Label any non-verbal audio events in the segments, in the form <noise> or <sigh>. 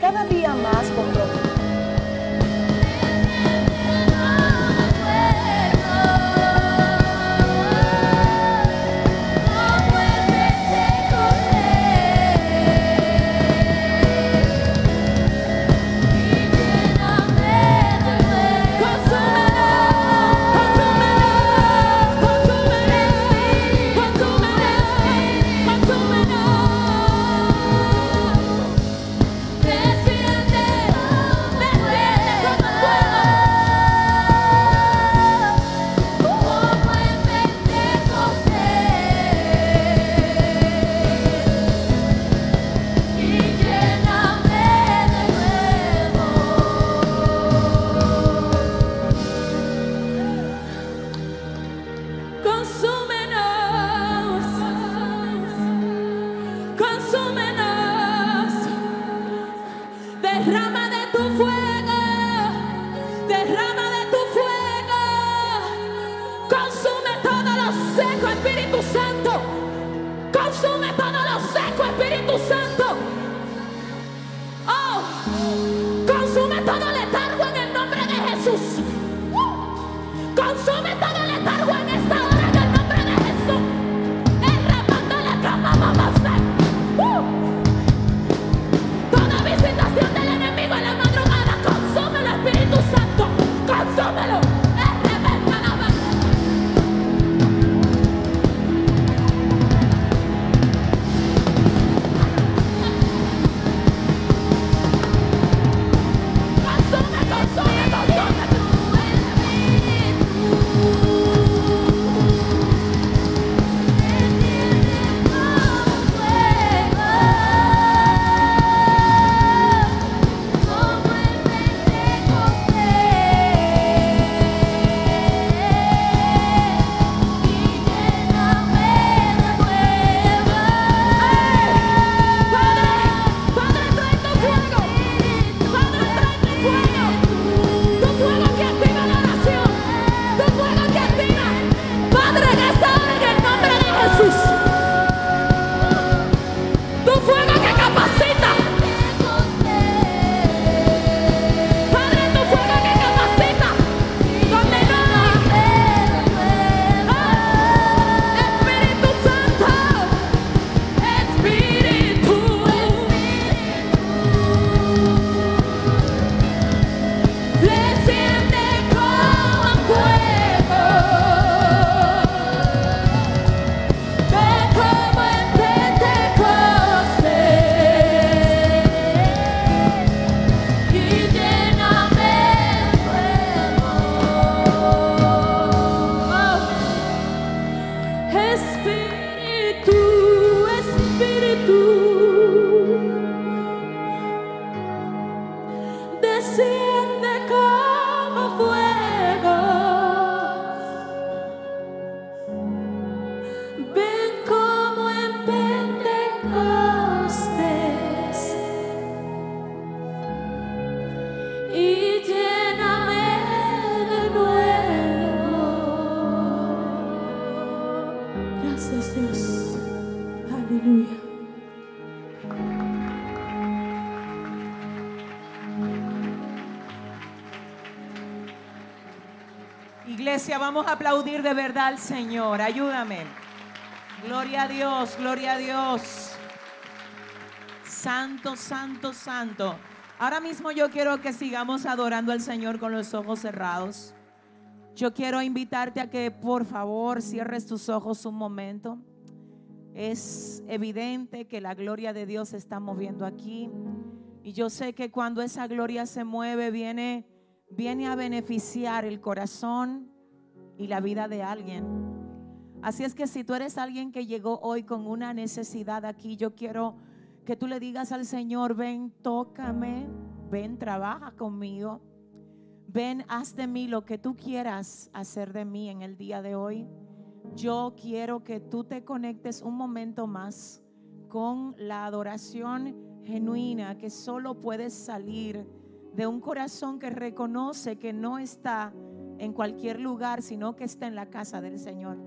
Cada día más comprometidos de verdad al Señor. Ayúdame. Gloria a Dios, gloria a Dios. Santo, santo, santo. Ahora mismo yo quiero que sigamos adorando al Señor con los ojos cerrados. Yo quiero invitarte a que por favor cierres tus ojos un momento. Es evidente que la gloria de Dios se está moviendo aquí. Y yo sé que cuando esa gloria se mueve, viene, viene a beneficiar el corazón y la vida de alguien. Así es que si tú eres alguien que llegó hoy con una necesidad aquí, yo quiero Que tú le digas al Señor, ven, tócame, ven, trabaja conmigo. Ven, haz de mí lo que tú quieras hacer de mí en el día de hoy. Yo quiero que tú te conectes un momento más con la adoración genuina que solo puede salir de un corazón que reconoce que no está en cualquier lugar, sino que está en la casa del Señor.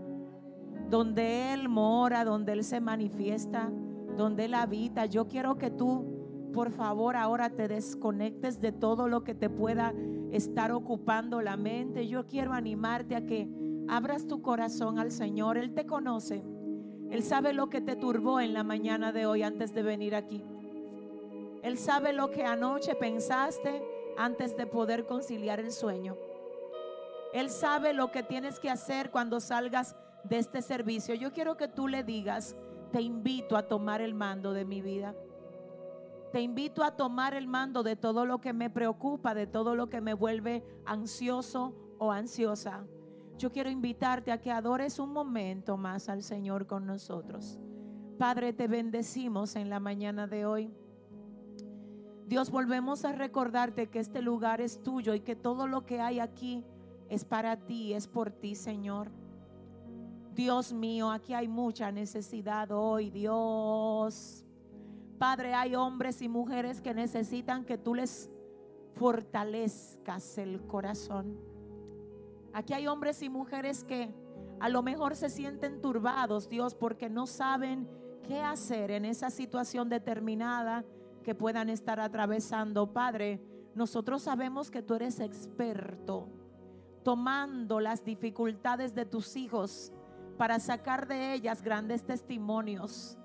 Donde Él mora, donde Él se manifiesta, donde Él habita. Yo quiero que tú, por favor, ahora te desconectes de todo lo que te pueda estar ocupando la mente. Yo quiero animarte a que abras tu corazón al Señor. Él te conoce. Él sabe lo que te turbó en la mañana de hoy antes de venir aquí. Él sabe lo que anoche pensaste antes de poder conciliar el sueño. Él sabe lo que tienes que hacer cuando salgas de este servicio. Yo quiero que tú le digas, te invito a tomar el mando de mi vida. Te invito a tomar el mando de todo lo que me preocupa, de todo lo que me vuelve ansioso o ansiosa. Yo quiero invitarte a que adores un momento más al Señor con nosotros. Padre, te bendecimos en la mañana de hoy. Dios, volvemos a recordarte que este lugar es tuyo y que todo lo que hay aquí es para ti, es por ti, Señor. Dios mío, aquí hay mucha necesidad hoy, Dios. Padre, hay hombres y mujeres que necesitan que tú les fortalezcas el corazón. Aquí hay hombres y mujeres que a lo mejor se sienten turbados, Dios, porque no saben qué hacer en esa situación determinada que puedan estar atravesando. Padre, nosotros sabemos que tú eres experto tomando las dificultades de tus hijos para sacar de ellas grandes testimonios.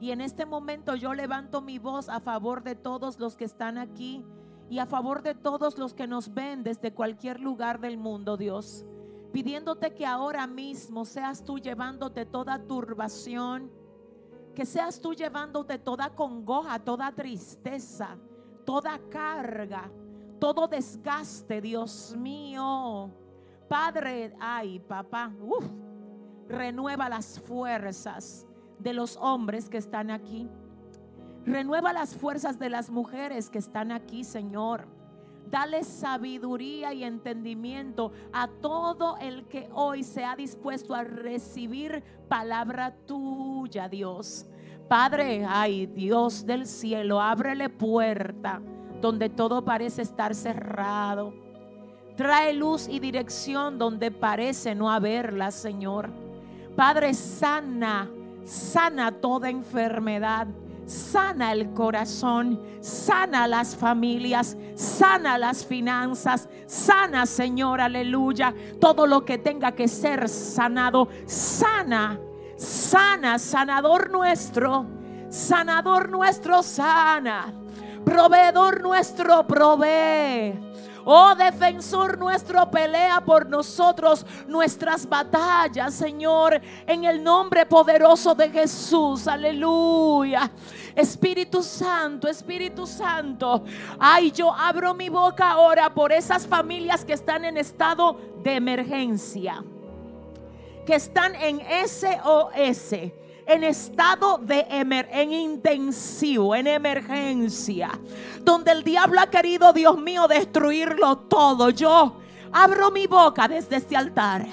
Y en este momento yo levanto mi voz a favor de todos los que están aquí y a favor de todos los que nos ven desde cualquier lugar del mundo, Dios. Pidiéndote que ahora mismo seas tú llevándote toda turbación, que seas tú llevándote toda congoja, toda tristeza, toda carga, todo desgaste, Dios mío. Padre, ay, papá, renueva las fuerzas de los hombres que están aquí. Renueva las fuerzas de las mujeres que están aquí, Señor. Dale sabiduría y entendimiento a todo el que hoy se ha dispuesto a recibir palabra tuya, Dios. Padre, ay, Dios del cielo, ábrele puerta donde todo parece estar cerrado. Trae luz y dirección donde parece no haberla, Señor. Padre, sana, sana toda enfermedad. Sana el corazón, sana las familias, sana las finanzas, sana, Señor, aleluya. Todo lo que tenga que ser sanado, sana, sana, sanador nuestro, sanador nuestro, sana. Proveedor nuestro, provee. Oh defensor nuestro, pelea por nosotros nuestras batallas, Señor, en el nombre poderoso de Jesús. Aleluya. Espíritu Santo, Espíritu Santo. Ay, yo abro mi boca ahora por esas familias que están en estado de emergencia. Que están en SOS en estado de emer en intensivo, en emergencia, donde el diablo ha querido, Dios mío, destruirlo todo. Yo abro mi boca desde este altar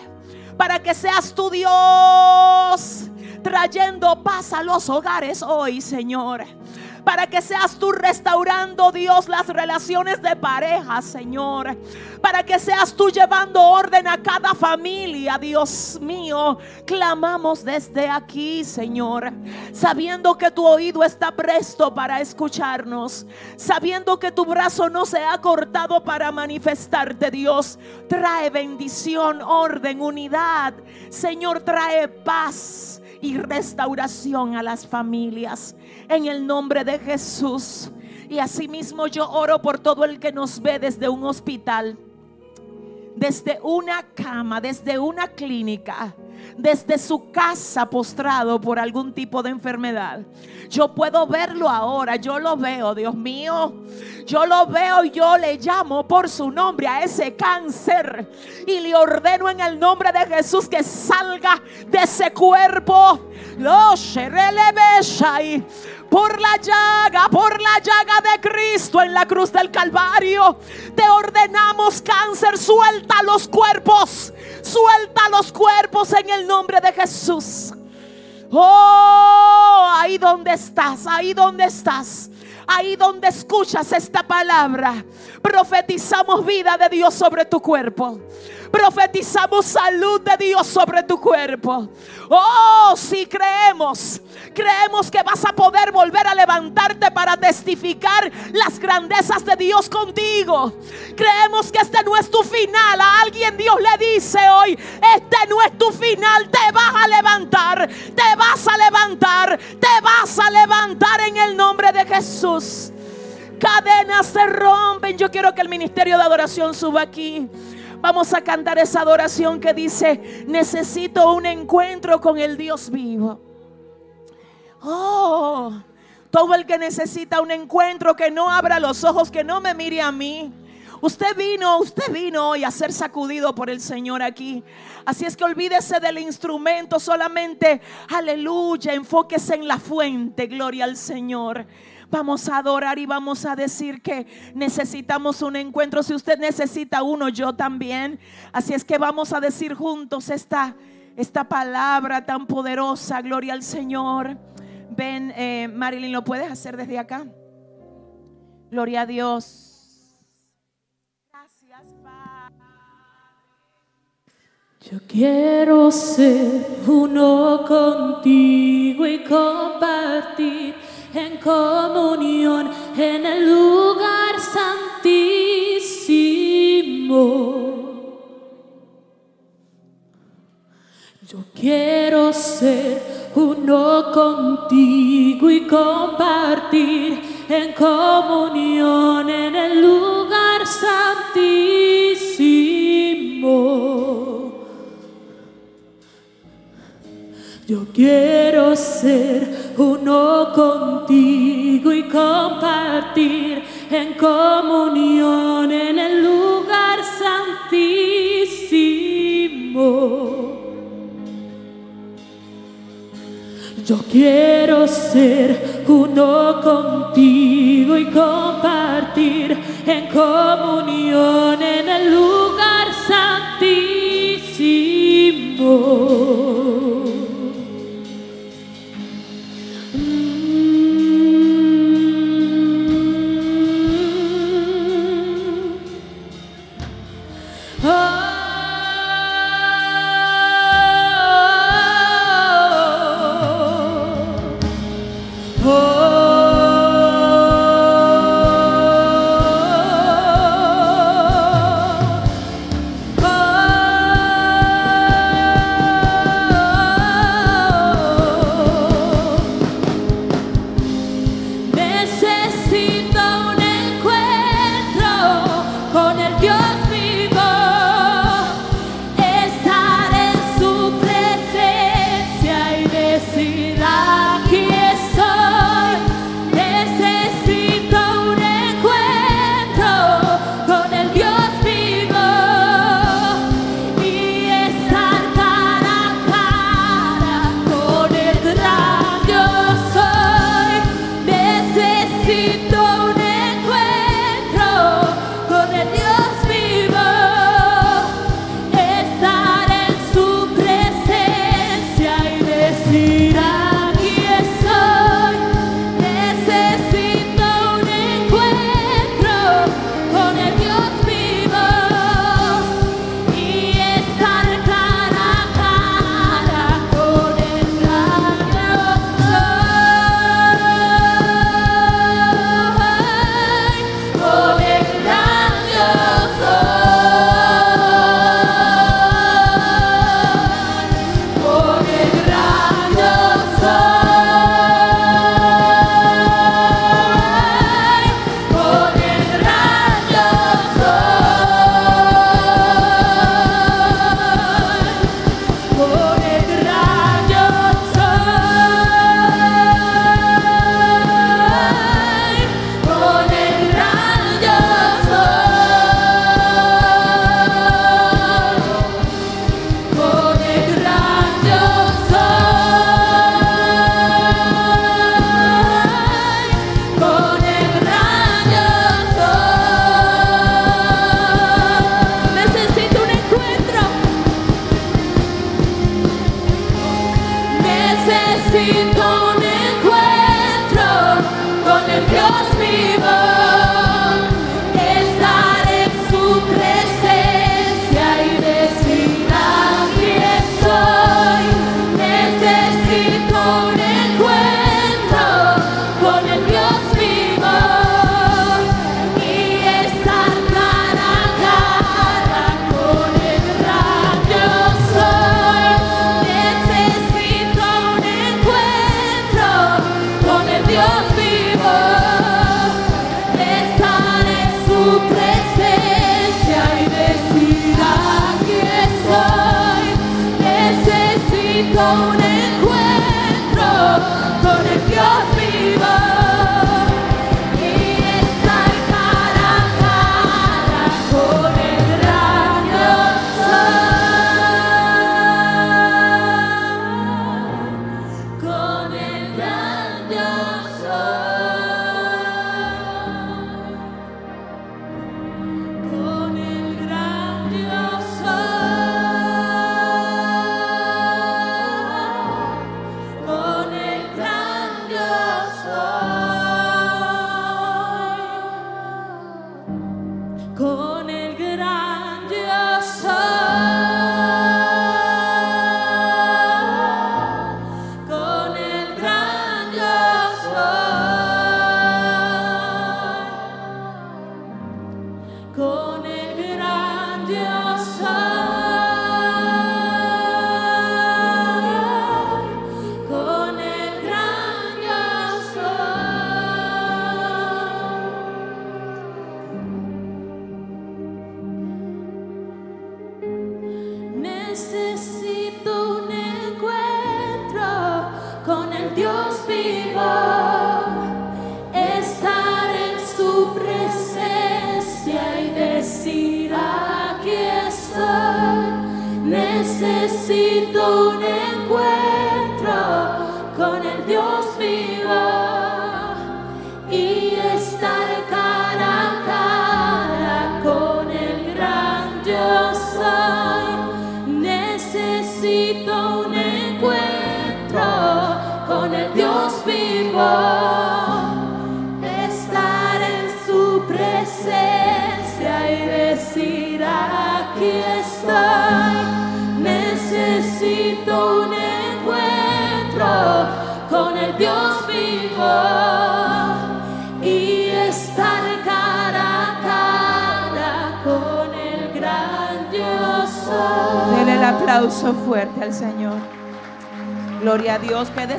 para que seas tu Dios trayendo paz a los hogares hoy, Señor para que seas tú restaurando, Dios, las relaciones de pareja, Señor. Para que seas tú llevando orden a cada familia, Dios mío. Clamamos desde aquí, Señor, sabiendo que tu oído está presto para escucharnos, sabiendo que tu brazo no se ha cortado para manifestarte, Dios. Trae bendición, orden, unidad. Señor, trae paz y restauración a las familias en el nombre de Jesús. Y asimismo yo oro por todo el que nos ve desde un hospital, desde una cama, desde una clínica, desde su casa postrado por algún tipo de enfermedad. Yo puedo verlo ahora, yo lo veo, Dios mío. Yo lo veo y yo le llamo por su nombre a ese cáncer. Y le ordeno en el nombre de Jesús que salga de ese cuerpo. Lo por la llaga, por la llaga de Cristo en la cruz del Calvario. Te ordenamos cáncer, suelta los cuerpos, suelta los cuerpos en el nombre de Jesús. Oh, ahí donde estás, ahí donde estás. Ahí donde escuchas esta palabra, profetizamos vida de Dios sobre tu cuerpo. Profetizamos salud de Dios sobre tu cuerpo. Oh, si creemos, creemos que vas a poder volver a levantarte para testificar las grandezas de Dios contigo. Creemos que este no es tu final. A alguien Dios le dice hoy, este no es tu final. Te vas a levantar, te vas a levantar, te vas a levantar en el nombre de Jesús. Cadenas se rompen. Yo quiero que el ministerio de adoración suba aquí. Vamos a cantar esa adoración que dice, necesito un encuentro con el Dios vivo. Oh, todo el que necesita un encuentro, que no abra los ojos, que no me mire a mí. Usted vino, usted vino hoy a ser sacudido por el Señor aquí. Así es que olvídese del instrumento, solamente, aleluya, enfóquese en la fuente, gloria al Señor. Vamos a adorar y vamos a decir que necesitamos un encuentro. Si usted necesita uno, yo también. Así es que vamos a decir juntos esta, esta palabra tan poderosa. Gloria al Señor. Ven, eh, Marilyn, ¿lo puedes hacer desde acá? Gloria a Dios. Gracias, Padre. Yo quiero ser uno contigo y compartir en comunión en el lugar santísimo. Yo quiero ser uno contigo y compartir en comunión en el lugar santísimo. Yo quiero ser uno contigo y compartir en comunión en el lugar santísimo. Yo quiero ser uno contigo y compartir en comunión en el lugar santísimo.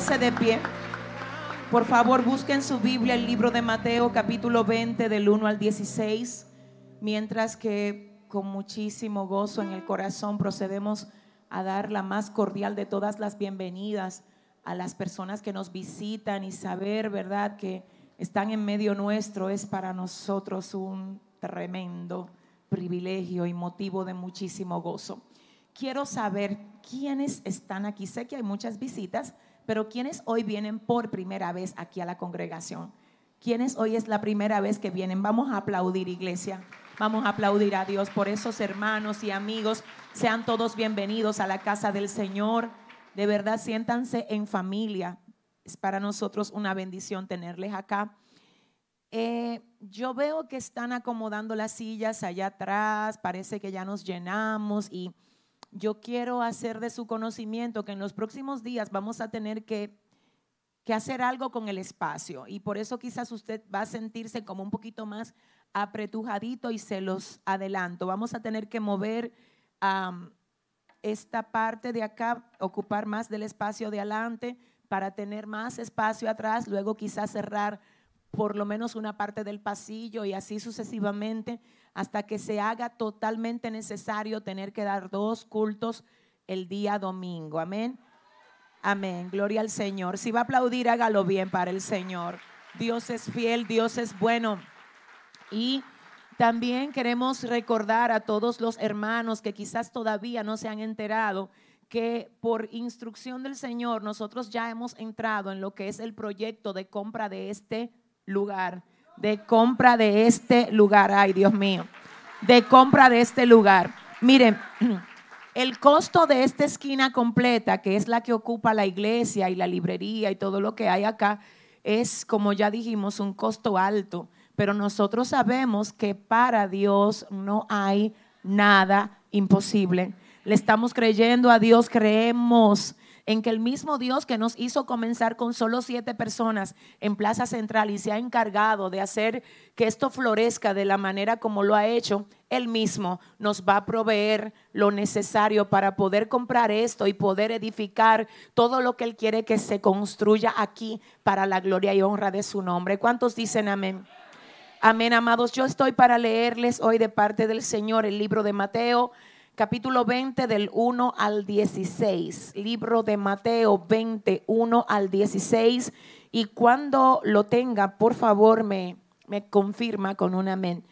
De pie. Por favor, busquen su Biblia el libro de Mateo capítulo 20 del 1 al 16. Mientras que con muchísimo gozo en el corazón procedemos a dar la más cordial de todas las bienvenidas a las personas que nos visitan y saber, ¿verdad?, que están en medio nuestro es para nosotros un tremendo privilegio y motivo de muchísimo gozo quiero saber quiénes están aquí. Sé que hay muchas visitas, pero quiénes hoy vienen por primera vez aquí a la congregación. ¿Quiénes hoy es la primera vez que vienen? Vamos a aplaudir, iglesia. Vamos a aplaudir a Dios por esos hermanos y amigos. Sean todos bienvenidos a la casa del Señor. De verdad, siéntanse en familia. Es para nosotros una bendición tenerles acá. Eh, yo veo que están acomodando las sillas allá atrás. Parece que ya nos llenamos y yo quiero hacer de su conocimiento que en los próximos días vamos a tener que, hacer algo con el espacio y por eso quizás usted va a sentirse como un poquito más apretujadito y se los adelanto. Vamos a tener que mover esta parte de acá, ocupar más del espacio de adelante para tener más espacio atrás, luego quizás cerrar por lo menos una parte del pasillo y así sucesivamente hasta que se haga totalmente necesario tener que dar dos cultos el día domingo. Amén. Amén. Gloria al Señor. Si va a aplaudir, hágalo bien para el Señor. Dios es fiel, Dios es bueno. Y también queremos recordar a todos los hermanos que quizás todavía no se han enterado que por instrucción del Señor nosotros ya hemos entrado en lo que es el proyecto de compra de este lugar de compra de este lugar. Ay, Dios mío. De compra de este lugar. Miren, <clears throat> el costo de esta esquina completa, que es la que ocupa la iglesia y la librería y todo lo que hay acá, es, como ya dijimos, un costo alto, pero nosotros sabemos que para Dios no hay nada imposible. Le estamos creyendo a Dios, creemos en que el mismo Dios que nos hizo comenzar con solo siete personas en Plaza Central y se ha encargado de hacer que esto florezca de la manera como lo ha hecho, Él mismo nos va a proveer lo necesario para poder comprar esto y poder edificar todo lo que Él quiere que se construya aquí para la gloria y honra de su nombre. ¿Cuántos dicen amén? Amén, amados. Yo estoy para leerles hoy de parte del Señor el libro de Mateo capítulo 20 del 1 al 16. Libro de Mateo 21 al 16. Y cuando lo tenga, por favor, me, me confirma con un amén.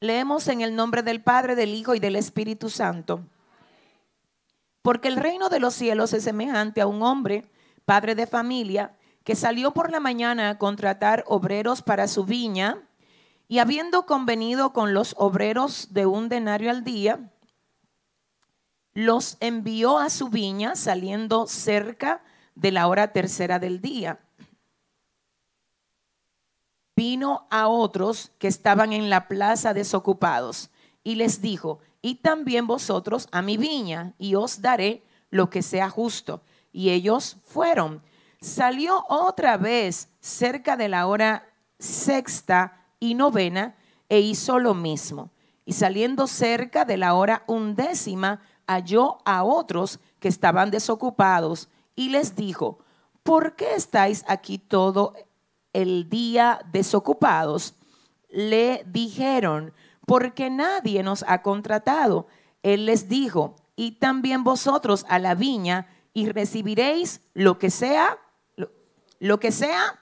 Leemos en el nombre del Padre, del Hijo y del Espíritu Santo. Porque el reino de los cielos es semejante a un hombre, padre de familia, que salió por la mañana a contratar obreros para su viña y habiendo convenido con los obreros de un denario al día, los envió a su viña saliendo cerca de la hora tercera del día. Vino a otros que estaban en la plaza desocupados y les dijo, y también vosotros a mi viña y os daré lo que sea justo. Y ellos fueron. Salió otra vez cerca de la hora sexta y novena e hizo lo mismo. Y saliendo cerca de la hora undécima, halló a otros que estaban desocupados y les dijo, ¿por qué estáis aquí todo el día desocupados? Le dijeron, porque nadie nos ha contratado. Él les dijo, y también vosotros a la viña y recibiréis lo que sea, lo, lo que sea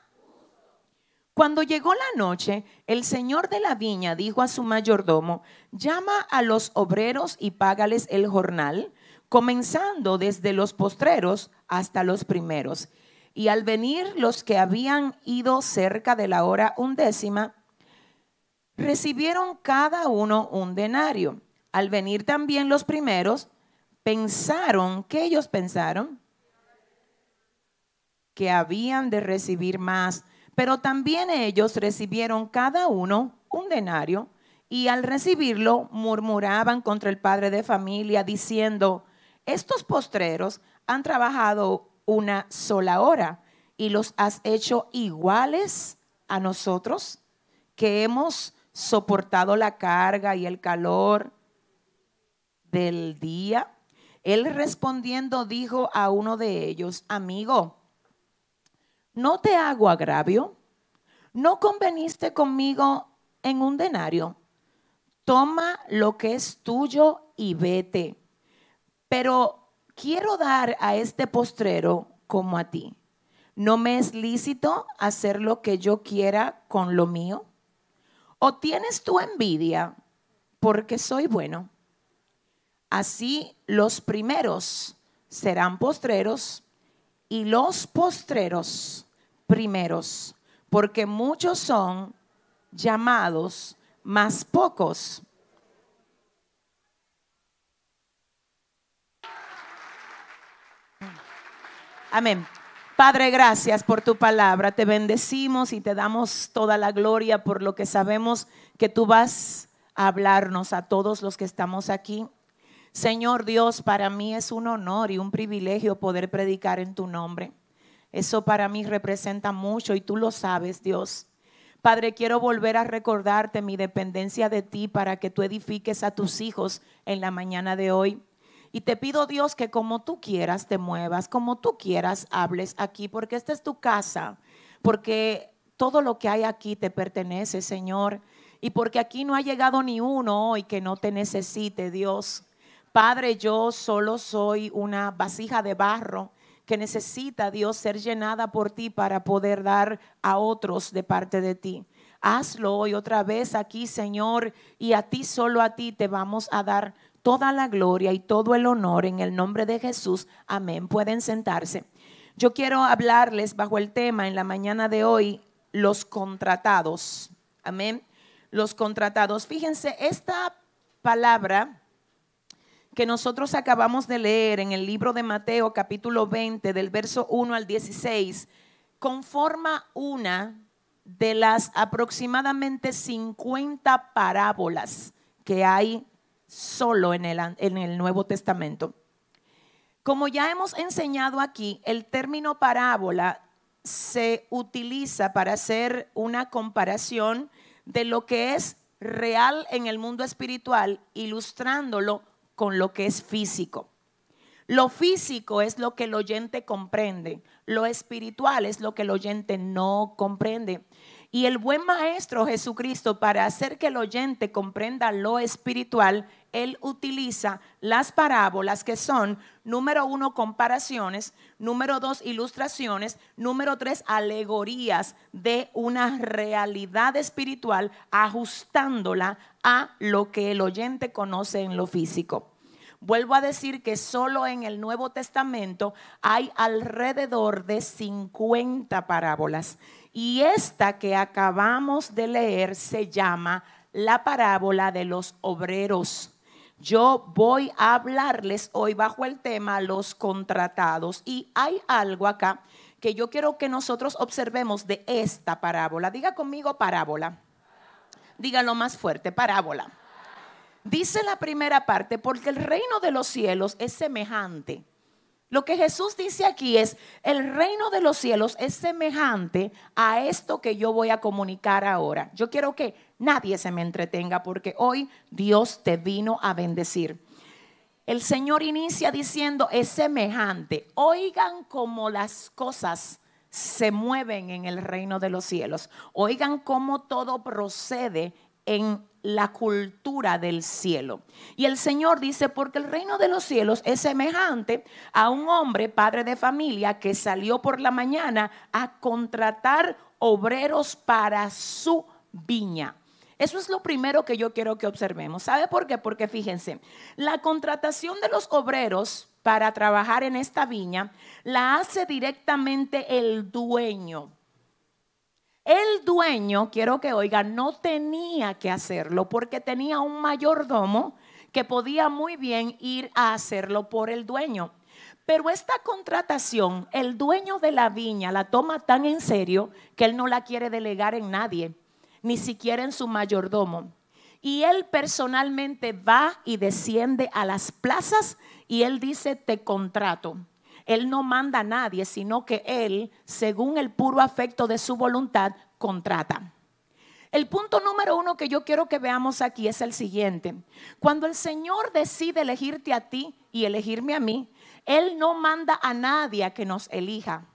cuando llegó la noche, el señor de la viña dijo a su mayordomo, llama a los obreros y págales el jornal, comenzando desde los postreros hasta los primeros. Y al venir los que habían ido cerca de la hora undécima, recibieron cada uno un denario. Al venir también los primeros, pensaron, ¿qué ellos pensaron? Que habían de recibir más pero también ellos recibieron cada uno un denario y al recibirlo murmuraban contra el padre de familia diciendo, estos postreros han trabajado una sola hora y los has hecho iguales a nosotros que hemos soportado la carga y el calor del día. Él respondiendo dijo a uno de ellos, amigo, no te hago agravio, no conveniste conmigo en un denario, toma lo que es tuyo y vete. Pero quiero dar a este postrero como a ti. ¿No me es lícito hacer lo que yo quiera con lo mío? ¿O tienes tu envidia porque soy bueno? Así los primeros serán postreros y los postreros primeros, porque muchos son llamados, más pocos. Amén. Padre, gracias por tu palabra. Te bendecimos y te damos toda la gloria por lo que sabemos que tú vas a hablarnos a todos los que estamos aquí. Señor Dios, para mí es un honor y un privilegio poder predicar en tu nombre. Eso para mí representa mucho y tú lo sabes, Dios. Padre, quiero volver a recordarte mi dependencia de ti para que tú edifiques a tus hijos en la mañana de hoy. Y te pido, Dios, que como tú quieras te muevas, como tú quieras hables aquí, porque esta es tu casa, porque todo lo que hay aquí te pertenece, Señor. Y porque aquí no ha llegado ni uno hoy que no te necesite, Dios. Padre, yo solo soy una vasija de barro que necesita Dios ser llenada por ti para poder dar a otros de parte de ti. Hazlo hoy otra vez aquí, Señor, y a ti, solo a ti, te vamos a dar toda la gloria y todo el honor en el nombre de Jesús. Amén. Pueden sentarse. Yo quiero hablarles bajo el tema en la mañana de hoy, los contratados. Amén. Los contratados. Fíjense, esta palabra que nosotros acabamos de leer en el libro de Mateo capítulo 20 del verso 1 al 16 conforma una de las aproximadamente 50 parábolas que hay solo en el, en el Nuevo Testamento. Como ya hemos enseñado aquí, el término parábola se utiliza para hacer una comparación de lo que es real en el mundo espiritual, ilustrándolo con lo que es físico. Lo físico es lo que el oyente comprende, lo espiritual es lo que el oyente no comprende. Y el buen maestro Jesucristo, para hacer que el oyente comprenda lo espiritual, él utiliza las parábolas que son, número uno, comparaciones, número dos, ilustraciones, número tres, alegorías de una realidad espiritual, ajustándola a lo que el oyente conoce en lo físico. Vuelvo a decir que solo en el Nuevo Testamento hay alrededor de 50 parábolas. Y esta que acabamos de leer se llama la parábola de los obreros. Yo voy a hablarles hoy bajo el tema los contratados. Y hay algo acá que yo quiero que nosotros observemos de esta parábola. Diga conmigo parábola. Dígalo más fuerte, parábola. Dice la primera parte, porque el reino de los cielos es semejante. Lo que Jesús dice aquí es, el reino de los cielos es semejante a esto que yo voy a comunicar ahora. Yo quiero que nadie se me entretenga porque hoy Dios te vino a bendecir. El Señor inicia diciendo, es semejante. Oigan cómo las cosas se mueven en el reino de los cielos. Oigan cómo todo procede en la cultura del cielo. Y el Señor dice, porque el reino de los cielos es semejante a un hombre, padre de familia, que salió por la mañana a contratar obreros para su viña. Eso es lo primero que yo quiero que observemos. ¿Sabe por qué? Porque fíjense, la contratación de los obreros para trabajar en esta viña la hace directamente el dueño. El dueño, quiero que oigan, no tenía que hacerlo porque tenía un mayordomo que podía muy bien ir a hacerlo por el dueño. Pero esta contratación, el dueño de la viña la toma tan en serio que él no la quiere delegar en nadie, ni siquiera en su mayordomo. Y él personalmente va y desciende a las plazas y él dice, te contrato. Él no manda a nadie, sino que Él, según el puro afecto de su voluntad, contrata. El punto número uno que yo quiero que veamos aquí es el siguiente. Cuando el Señor decide elegirte a ti y elegirme a mí, Él no manda a nadie que nos elija.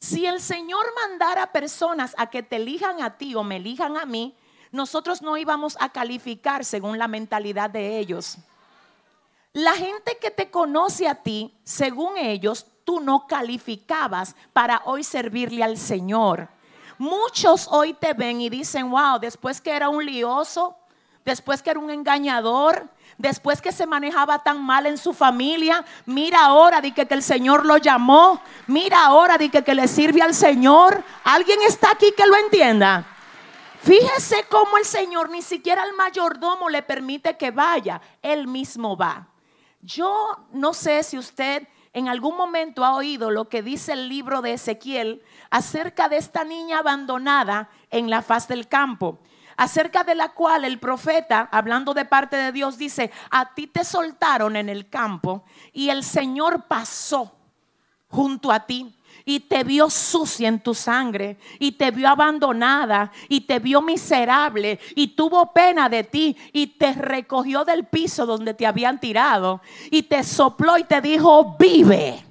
Si el Señor mandara personas a que te elijan a ti o me elijan a mí, nosotros no íbamos a calificar según la mentalidad de ellos. La gente que te conoce a ti, según ellos, tú no calificabas para hoy servirle al Señor. Muchos hoy te ven y dicen, wow, después que era un lioso, después que era un engañador, después que se manejaba tan mal en su familia, mira ahora de que, el Señor lo llamó, mira ahora de que, que le sirve al Señor. ¿Alguien está aquí que lo entienda? Fíjese cómo el Señor ni siquiera al mayordomo le permite que vaya, él mismo va. Yo no sé si usted en algún momento ha oído lo que dice el libro de Ezequiel acerca de esta niña abandonada en la faz del campo, acerca de la cual el profeta, hablando de parte de Dios, dice, a ti te soltaron en el campo y el Señor pasó junto a ti y te vio sucia en tu sangre y te vio abandonada y te vio miserable y tuvo pena de ti y te recogió del piso donde te habían tirado y te sopló y te dijo, vive.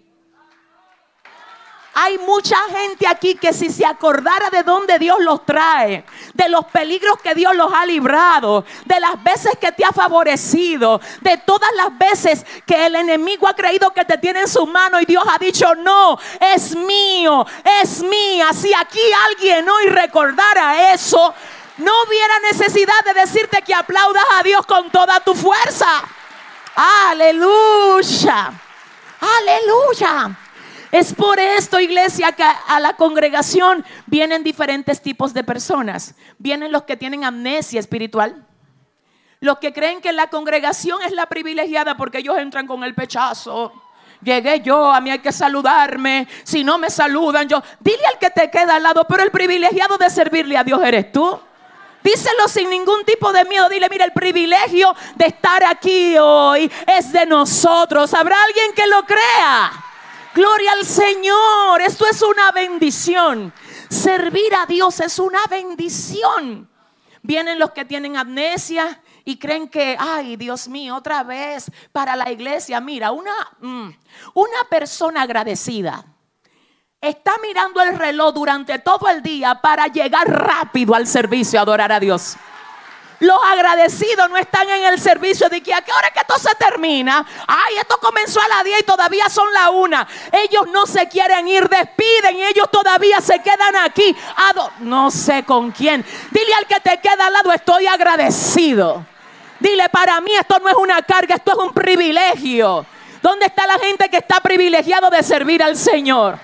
Hay mucha gente aquí que si se acordara de dónde Dios los trae, de los peligros que Dios los ha librado, de las veces que te ha favorecido, de todas las veces que el enemigo ha creído que te tiene en su mano y Dios ha dicho, no, es mío, es mía. Si aquí alguien hoy recordara eso, no hubiera necesidad de decirte que aplaudas a Dios con toda tu fuerza. Aleluya. Aleluya. Es por esto, iglesia, que a la congregación vienen diferentes tipos de personas. Vienen los que tienen amnesia espiritual, Los que creen que la congregación es la privilegiada porque ellos entran con el pechazo. Llegué yo, a mí hay que saludarme. Si no me saludan, yo. Dile al que te queda al lado, pero el privilegiado de servirle a Dios eres tú. Díselo sin ningún tipo de miedo. Dile, mira, el privilegio de estar aquí hoy es de nosotros. ¿Habrá alguien que lo crea? Gloria al Señor. Esto es una bendición. Servir a Dios es una bendición. Vienen los que tienen amnesia y creen que, ay, Dios mío, otra vez para la iglesia. Mira, una, mm, una persona agradecida está mirando el reloj durante todo el día para llegar rápido al servicio a adorar a Dios. Los agradecidos no están en el servicio de que a qué hora que esto se termina. Ay, esto comenzó a las 10 y todavía son la una. Ellos no se quieren ir, despiden y ellos todavía se quedan aquí. No sé con quién. Dile al que te queda al lado, estoy agradecido. Dile, para mí esto no es una carga, esto es un privilegio. ¿Dónde está la gente que está privilegiado de servir al Señor?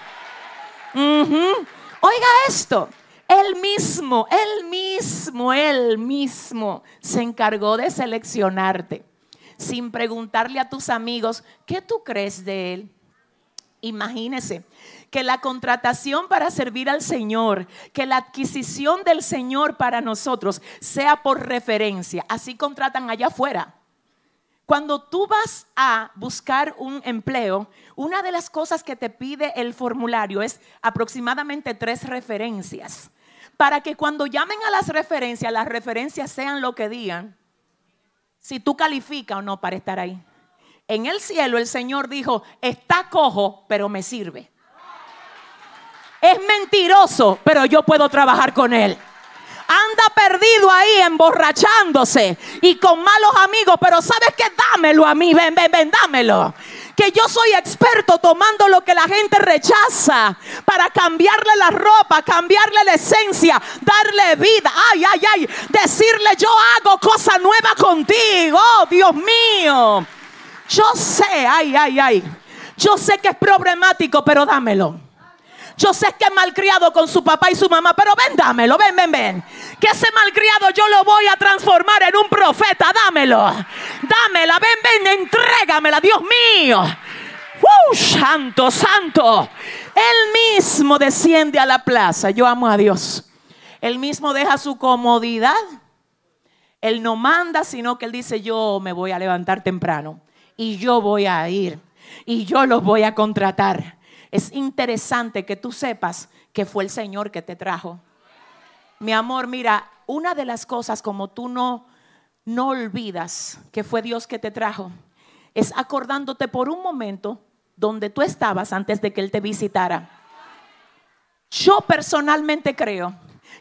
Oiga esto, él mismo, él mismo, él mismo se encargó de seleccionarte sin preguntarle a tus amigos, ¿qué tú crees de él? Imagínese que la contratación para servir al Señor, que la adquisición del Señor para nosotros sea por referencia. Así contratan allá afuera. Cuando tú vas a buscar un empleo, una de las cosas que te pide el formulario es aproximadamente tres referencias. Para que cuando llamen a las referencias, las referencias sean lo que digan, si tú calificas o no para estar ahí. En el cielo el Señor dijo, está cojo, pero me sirve. Es mentiroso, pero yo puedo trabajar con él anda perdido ahí emborrachándose y con malos amigos, pero sabes que dámelo a mí, ven, ven, ven, dámelo. Que yo soy experto tomando lo que la gente rechaza para cambiarle la ropa, cambiarle la esencia, darle vida. Ay, ay, ay. Decirle yo hago cosa nueva contigo. Oh, Dios mío. Yo sé, ay, ay, ay. Yo sé que es problemático, pero dámelo. Yo sé que es malcriado con su papá y su mamá, pero ven, dámelo, ven, ven, ven. Que ese malcriado yo lo voy a transformar en un profeta, dámelo. Dámela, ven, ven, entrégamela, Dios mío. ¡Uh, santo, santo! Él mismo desciende a la plaza. Yo amo a Dios. Él mismo deja su comodidad. Él no manda, sino que él dice, yo me voy a levantar temprano y yo voy a ir y yo los voy a contratar es interesante que tú sepas que fue el Señor que te trajo. Mi amor, mira, una de las cosas como tú no no olvidas que fue Dios que te trajo, es acordándote por un momento donde tú estabas antes de que Él te visitara. Yo personalmente creo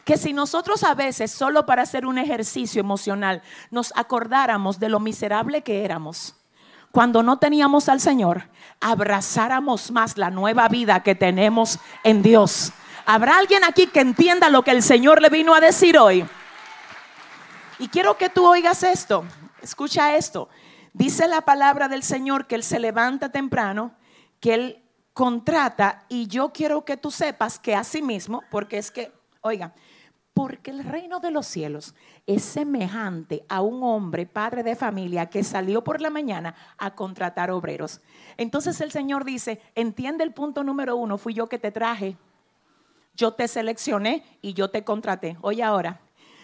que si nosotros a veces, solo para hacer un ejercicio emocional, nos acordáramos de lo miserable que éramos, cuando no teníamos al Señor, abrazáramos más la nueva vida que tenemos en Dios. ¿Habrá alguien aquí que entienda lo que el Señor le vino a decir hoy? Y quiero que tú oigas esto. Escucha esto. Dice la palabra del Señor que Él se levanta temprano, que Él contrata y yo quiero que tú sepas que así mismo, porque es que, oiga, porque el reino de los cielos es semejante a un hombre, padre de familia, que salió por la mañana a contratar obreros. Entonces el Señor dice, entiende el punto número uno, fui yo que te traje, yo te seleccioné y yo te contraté. Oye ahora,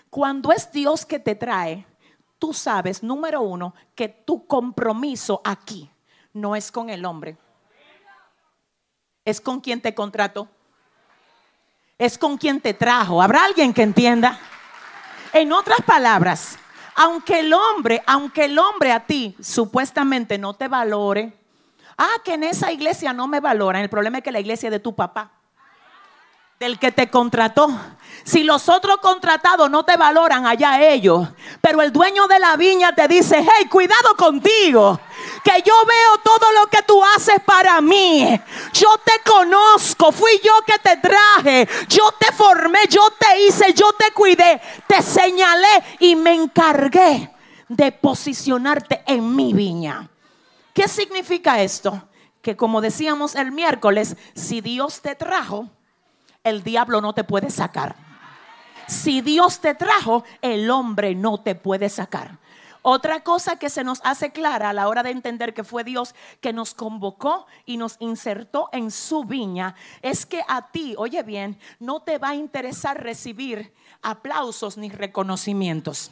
cuando es Dios que te trae, tú sabes, número uno, que tu compromiso aquí no es con el hombre, es con quien te contrató es con quien te trajo. ¿Habrá alguien que entienda? En otras palabras, aunque el hombre, aunque el hombre a ti supuestamente no te valore, ah, que en esa iglesia no me valoran, el problema es que la iglesia es de tu papá, del que te contrató. Si los otros contratados no te valoran, allá ellos, pero el dueño de la viña te dice, hey, cuidado contigo que yo veo todo lo que tú haces para mí. Yo te conozco, fui yo que te traje, yo te formé, yo te hice, yo te cuidé, te señalé y me encargué de posicionarte en mi viña. ¿Qué significa esto? Que como decíamos el miércoles, si Dios te trajo, el diablo no te puede sacar. Si Dios te trajo, el hombre no te puede sacar. Otra cosa que se nos hace clara a la hora de entender que fue Dios que nos convocó y nos insertó en su viña es que a ti, oye bien, no te va a interesar recibir aplausos ni reconocimientos.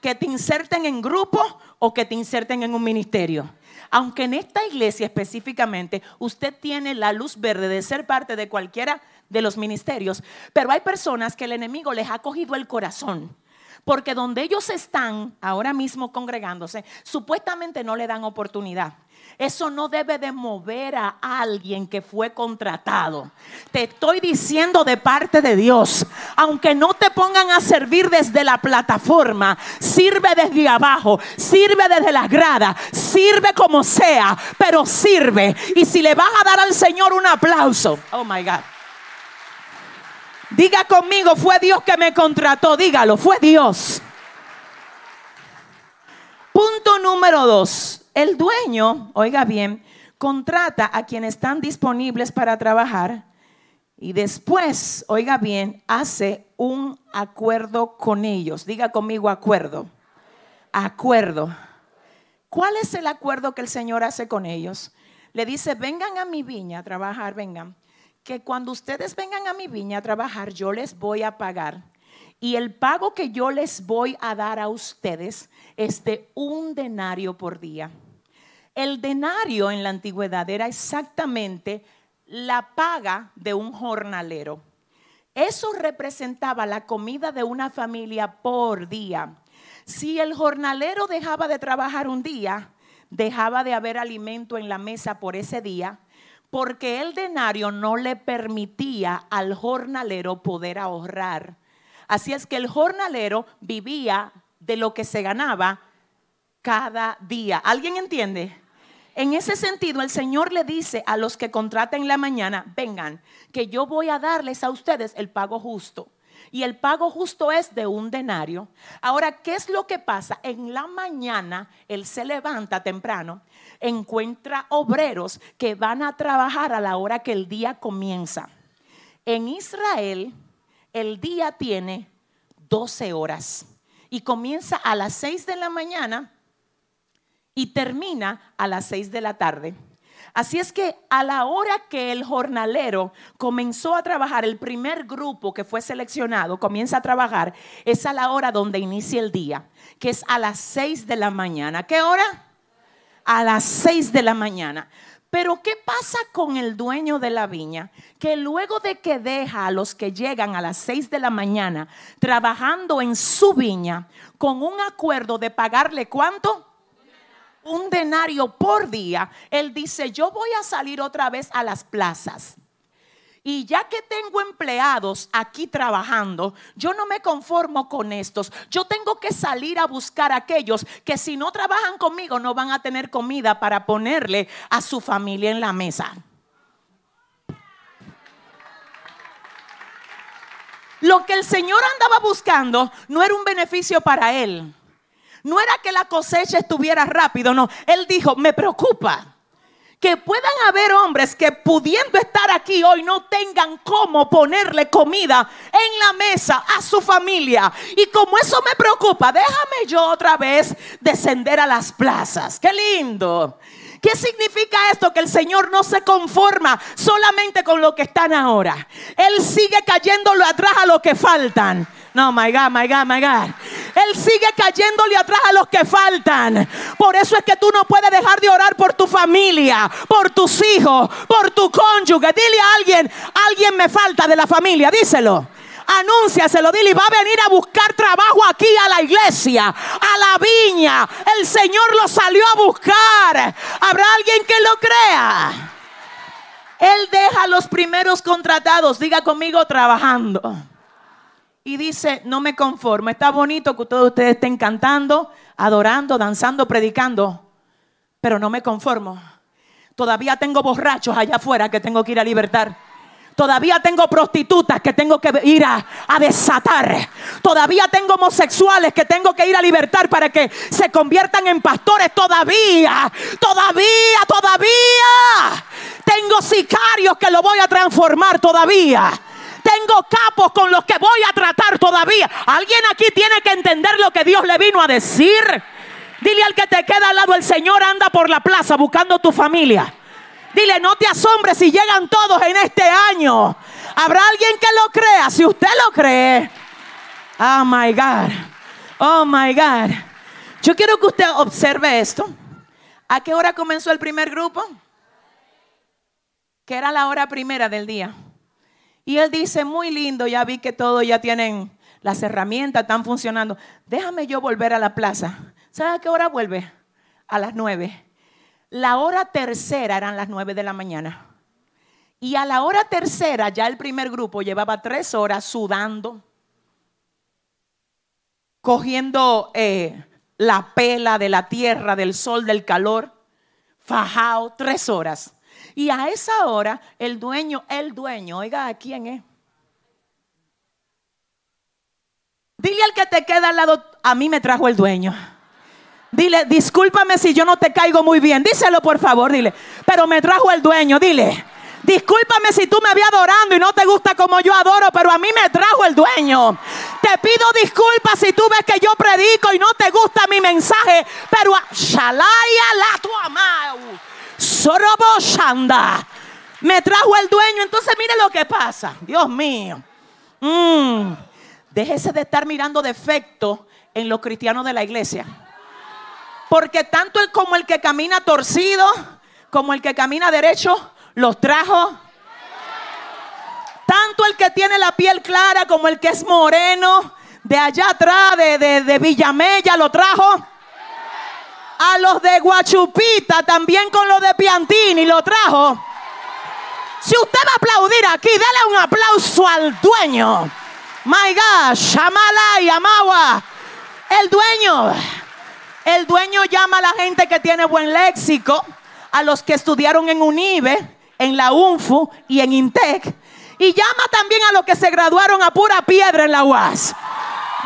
Que te inserten en grupo o que te inserten en un ministerio. Aunque en esta iglesia específicamente usted tiene la luz verde de ser parte de cualquiera de los ministerios, pero hay personas que el enemigo les ha cogido el corazón porque donde ellos están ahora mismo congregándose, supuestamente no le dan oportunidad. Eso no debe de mover a alguien que fue contratado. Te estoy diciendo de parte de Dios, aunque no te pongan a servir desde la plataforma, sirve desde abajo, sirve desde las gradas, sirve como sea, pero sirve. Y si le vas a dar al Señor un aplauso, oh my God. Diga conmigo, fue Dios que me contrató. Dígalo, fue Dios. Punto número dos. El dueño, oiga bien, contrata a quienes están disponibles para trabajar y después, oiga bien, hace un acuerdo con ellos. Diga conmigo acuerdo. Acuerdo. ¿Cuál es el acuerdo que el Señor hace con ellos? Le dice, vengan a mi viña a trabajar, vengan que cuando ustedes vengan a mi viña a trabajar, yo les voy a pagar. Y el pago que yo les voy a dar a ustedes es de un denario por día. El denario en la antigüedad era exactamente la paga de un jornalero. Eso representaba la comida de una familia por día. Si el jornalero dejaba de trabajar un día, dejaba de haber alimento en la mesa por ese día porque el denario no le permitía al jornalero poder ahorrar. Así es que el jornalero vivía de lo que se ganaba cada día. ¿Alguien entiende? En ese sentido, el Señor le dice a los que contraten la mañana, vengan, que yo voy a darles a ustedes el pago justo. Y el pago justo es de un denario. Ahora, ¿qué es lo que pasa? En la mañana, Él se levanta temprano encuentra obreros que van a trabajar a la hora que el día comienza. En Israel, el día tiene 12 horas y comienza a las 6 de la mañana y termina a las 6 de la tarde. Así es que a la hora que el jornalero comenzó a trabajar, el primer grupo que fue seleccionado comienza a trabajar, es a la hora donde inicia el día, que es a las 6 de la mañana. ¿Qué hora? a las 6 de la mañana. Pero ¿qué pasa con el dueño de la viña? Que luego de que deja a los que llegan a las 6 de la mañana trabajando en su viña con un acuerdo de pagarle cuánto? Un denario por día, él dice, yo voy a salir otra vez a las plazas y ya que tengo empleados aquí trabajando, yo no me conformo con estos. Yo tengo que salir a buscar a aquellos que si no trabajan conmigo no van a tener comida para ponerle a su familia en la mesa. Lo que el Señor andaba buscando no era un beneficio para él. No era que la cosecha estuviera rápido, no. Él dijo, me preocupa que puedan haber hombres que pudiendo estar aquí hoy no tengan cómo ponerle comida en la mesa a su familia. Y como eso me preocupa, déjame yo otra vez descender a las plazas. Qué lindo. ¿Qué significa esto? Que el Señor no se conforma solamente con lo que están ahora. Él sigue cayéndolo atrás a lo que faltan. No, my God, my God, my God. Él sigue cayéndole atrás a los que faltan. Por eso es que tú no puedes dejar de orar por tu familia, por tus hijos, por tu cónyuge. Dile a alguien, alguien me falta de la familia, díselo anúnciaselo, dile, va a venir a buscar trabajo aquí a la iglesia, a la viña. El Señor lo salió a buscar. ¿Habrá alguien que lo crea? Él deja a los primeros contratados, diga conmigo, trabajando y dice, no me conformo, está bonito que todos ustedes estén cantando, adorando, danzando, predicando, pero no me conformo. Todavía tengo borrachos allá afuera que tengo que ir a libertar. Todavía tengo prostitutas que tengo que ir a, a, desatar. Todavía tengo homosexuales que tengo que ir a libertar para que se conviertan en pastores. Todavía, todavía, todavía. Tengo sicarios que lo voy a transformar todavía tengo capos con los que voy a tratar todavía. Alguien aquí tiene que entender lo que Dios le vino a decir. Dile al que te queda al lado, el Señor anda por la plaza buscando tu familia. Dile, no te asombres si llegan todos en este año. Habrá alguien que lo crea. Si usted lo cree, oh my God, oh my God. Yo quiero que usted observe esto. ¿A qué hora comenzó el primer grupo? Que era la hora primera del día. Y él dice, muy lindo, ya vi que todos ya tienen las herramientas, están funcionando. Déjame yo volver a la plaza. ¿Sabe a qué hora vuelve? A las nueve. La hora tercera eran las nueve de la mañana. Y a la hora tercera ya el primer grupo llevaba tres horas sudando, cogiendo eh, la pela de la tierra, del sol, del calor, fajado, tres horas. Y a esa hora el dueño, el dueño, oiga, ¿quién es? Dile al que te queda al lado, a mí me trajo el dueño. Dile, discúlpame si yo no te caigo muy bien. Díselo por favor, dile. Pero me trajo el dueño, dile. Discúlpame si tú me habías adorando y no te gusta como yo adoro, pero a mí me trajo el dueño. Te pido disculpas si tú ves que yo predico y no te gusta mi mensaje, pero shalaya la tu amau. Sorobo. Me trajo el dueño, entonces mire lo que pasa. Dios mío. Mm. Déjese de estar mirando defectos en los cristianos de la iglesia. Porque tanto el como el que camina torcido, como el que camina derecho, los trajo. Tanto el que tiene la piel clara como el que es moreno, de allá atrás, de, de, Villamella, lo trajo. A los de Guachupita, también con los de Piantini, lo trajo. Si usted va a aplaudir aquí, dale un aplauso al dueño. My God, Shamala y Amawa. El dueño. El dueño llama a la gente que tiene buen léxico, a los que estudiaron en UNIBE, en la UNFU y en INTEC. Y llama también a los que se graduaron a pura piedra en la UAS.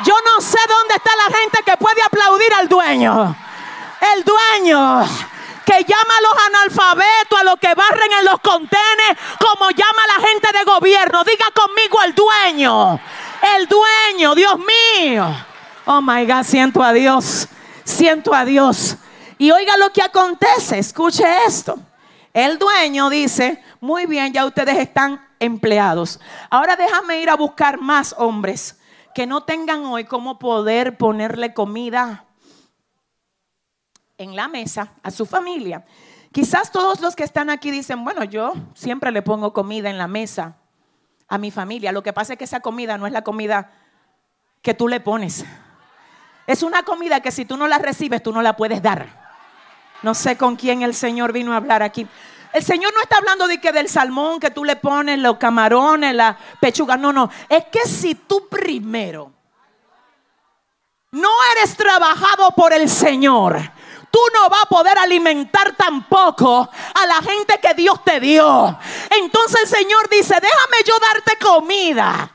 Yo no sé dónde está la gente que puede aplaudir al dueño. El dueño que llama a los analfabetos, a los que barren en los contenes, como llama a la gente de gobierno. Diga conmigo el dueño. El dueño, Dios mío. Oh my God, siento a Dios siento a Dios. Y oiga lo que acontece, escuche esto. El dueño dice, muy bien, ya ustedes están empleados. Ahora déjame ir a buscar más hombres que no tengan hoy cómo poder ponerle comida en la mesa a su familia. Quizás todos los que están aquí dicen, bueno, yo siempre le pongo comida en la mesa a mi familia. Lo que pasa es que esa comida no es la comida que tú le pones. Es una comida que si tú no la recibes, tú no la puedes dar. No sé con quién el Señor vino a hablar aquí. El Señor no está hablando de que del salmón que tú le pones, los camarones, la pechuga. No, no. Es que si tú primero no eres trabajado por el Señor, tú no vas a poder alimentar tampoco a la gente que Dios te dio. Entonces el Señor dice, déjame yo darte comida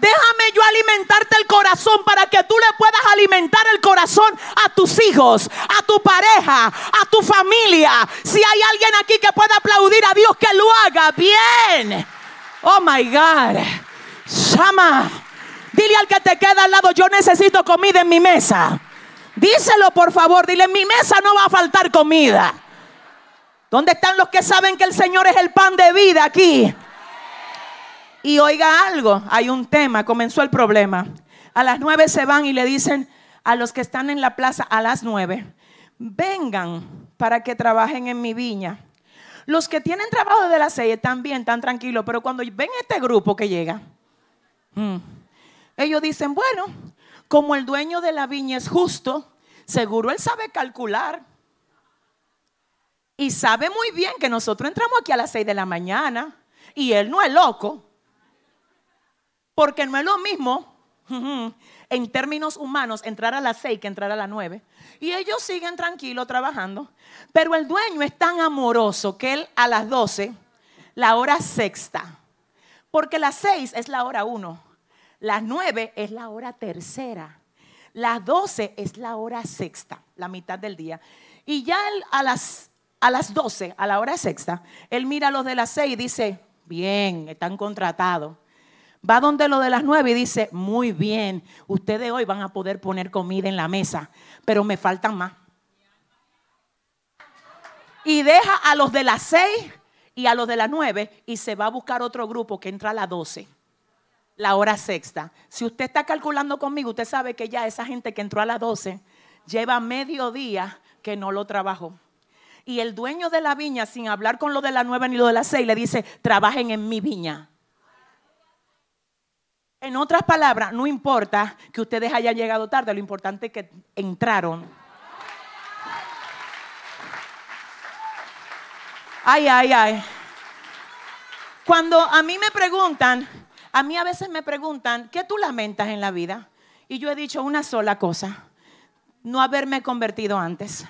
Déjame yo alimentarte el corazón para que tú le puedas alimentar el corazón a tus hijos, a tu pareja, a tu familia. Si hay alguien aquí que pueda aplaudir a Dios, que lo haga bien. Oh my God. Llama. Dile al que te queda al lado, yo necesito comida en mi mesa. Díselo por favor, dile, en mi mesa no va a faltar comida. ¿Dónde están los que saben que el Señor es el pan de vida aquí? Y oiga algo, hay un tema, comenzó el problema. A las nueve se van y le dicen a los que están en la plaza a las nueve, vengan para que trabajen en mi viña. Los que tienen trabajo de las seis están bien, están tranquilos, pero cuando ven este grupo que llega, hmm, ellos dicen, bueno, como el dueño de la viña es justo, seguro él sabe calcular. Y sabe muy bien que nosotros entramos aquí a las seis de la mañana y él no es loco. Porque no es lo mismo en términos humanos entrar a las seis que entrar a las nueve. Y ellos siguen tranquilos trabajando. Pero el dueño es tan amoroso que él a las doce, la hora sexta, porque las seis es la hora uno, las nueve es la hora tercera, las doce es la hora sexta, la mitad del día. Y ya a las a las 12, a la hora sexta, él mira a los de las seis y dice, bien, están contratados. Va donde lo de las nueve y dice, muy bien, ustedes hoy van a poder poner comida en la mesa, pero me faltan más. Y deja a los de las seis y a los de las nueve y se va a buscar otro grupo que entra a las doce, la hora sexta. Si usted está calculando conmigo, usted sabe que ya esa gente que entró a las doce lleva medio día que no lo trabajó. Y el dueño de la viña, sin hablar con lo de las nueve ni lo de las seis, le dice, trabajen en mi viña. En otras palabras, no importa que ustedes hayan llegado tarde, lo importante es que entraron. Ay, ay, ay. Cuando a mí me preguntan, a mí a veces me preguntan, ¿qué tú lamentas en la vida? Y yo he dicho una sola cosa, no haberme convertido antes.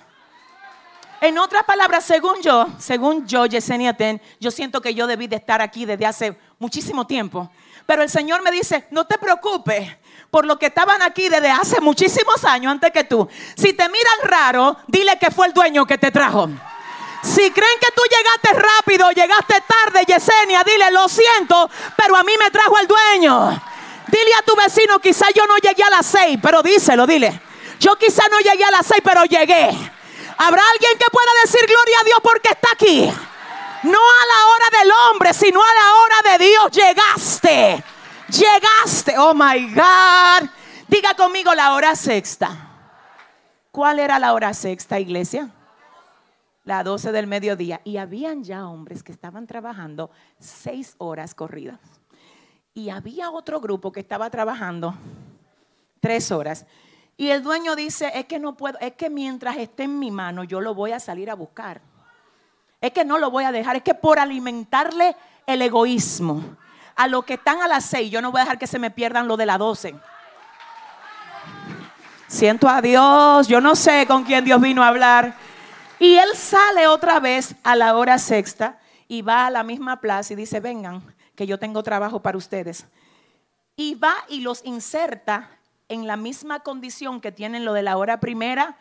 En otras palabras, según yo, según yo, Yesenia Ten, yo siento que yo debí de estar aquí desde hace muchísimo tiempo. Pero el Señor me dice, no te preocupes por lo que estaban aquí desde hace muchísimos años antes que tú. Si te miran raro, dile que fue el dueño que te trajo. Si creen que tú llegaste rápido, llegaste tarde, Yesenia, dile, lo siento, pero a mí me trajo el dueño. Dile a tu vecino, quizá yo no llegué a las seis, pero díselo, dile. Yo quizá no llegué a las seis, pero llegué. ¿Habrá alguien que pueda decir gloria a Dios porque está aquí? No a la hora del hombre, sino a la hora de Dios llegaste. Llegaste. Oh my God. Diga conmigo la hora sexta. ¿Cuál era la hora sexta, iglesia? La 12 del mediodía. Y habían ya hombres que estaban trabajando seis horas corridas. Y había otro grupo que estaba trabajando tres horas. Y el dueño dice, es que no puedo, es que mientras esté en mi mano yo lo voy a salir a buscar. Es que no lo voy a dejar, es que por alimentarle el egoísmo a los que están a las seis, yo no voy a dejar que se me pierdan lo de las doce. Siento a Dios, yo no sé con quién Dios vino a hablar. Y él sale otra vez a la hora sexta y va a la misma plaza y dice, vengan, que yo tengo trabajo para ustedes. Y va y los inserta en la misma condición que tienen lo de la hora primera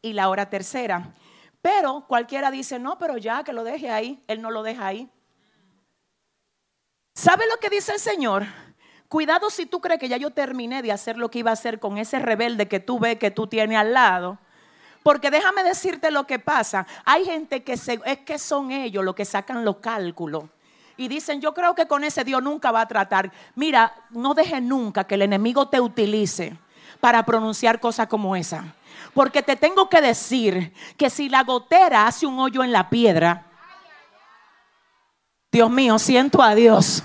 y la hora tercera. Pero cualquiera dice, no, pero ya que lo deje ahí, él no lo deja ahí. ¿Sabe lo que dice el Señor? Cuidado si tú crees que ya yo terminé de hacer lo que iba a hacer con ese rebelde que tú ves que tú tienes al lado. Porque déjame decirte lo que pasa. Hay gente que es que son ellos los que sacan los cálculos y dicen, yo creo que con ese Dios nunca va a tratar. Mira, no deje nunca que el enemigo te utilice para pronunciar cosas como esa. Porque te tengo que decir que si la gotera hace un hoyo en la piedra, Dios mío, siento a Dios.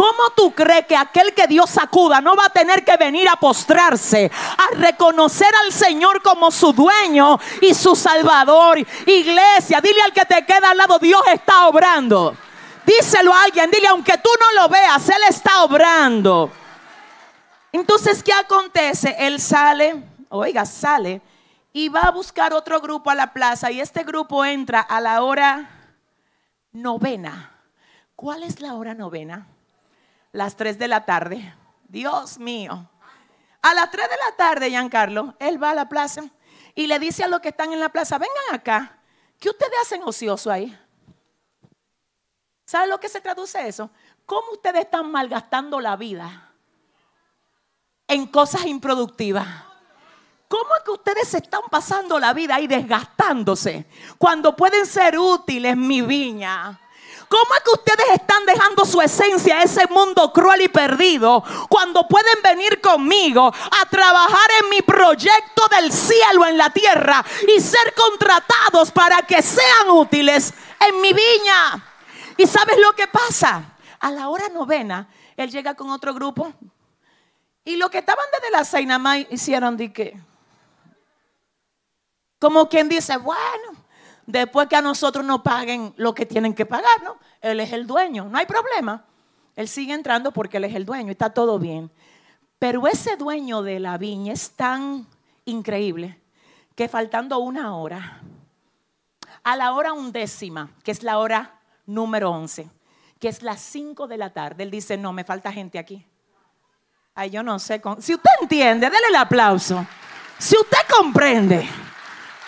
¿Cómo tú crees que aquel que Dios sacuda no va a tener que venir a postrarse, a reconocer al Señor como su dueño y su salvador? Iglesia, dile al que te queda al lado, Dios está obrando. Díselo a alguien, dile, aunque tú no lo veas, Él está obrando. Entonces, ¿qué acontece? Él sale, oiga, sale y va a buscar otro grupo a la plaza y este grupo entra a la hora novena. ¿Cuál es la hora novena? Las 3 de la tarde. Dios mío. A las 3 de la tarde, Giancarlo, él va a la plaza y le dice a los que están en la plaza, vengan acá, ¿qué ustedes hacen ocioso ahí? ¿Sabe lo que se traduce eso? ¿Cómo ustedes están malgastando la vida en cosas improductivas? ¿Cómo es que ustedes se están pasando la vida ahí desgastándose cuando pueden ser útiles mi viña? ¿Cómo es que ustedes están dejando su esencia a ese mundo cruel y perdido cuando pueden venir conmigo a trabajar en mi proyecto del cielo en la tierra y ser contratados para que sean útiles en mi viña? ¿Y sabes lo que pasa? A la hora novena, él llega con otro grupo. Y lo que estaban desde la seis nada hicieron de que. Como quien dice, bueno, después que a nosotros nos paguen lo que tienen que pagar, ¿no? Él es el dueño, no hay problema. Él sigue entrando porque él es el dueño está todo bien. Pero ese dueño de la viña es tan increíble que faltando una hora, a la hora undécima, que es la hora número 11, que es las 5 de la tarde. Él dice, no, me falta gente aquí. Ay, yo no sé. Si usted entiende, déle el aplauso. Si usted comprende,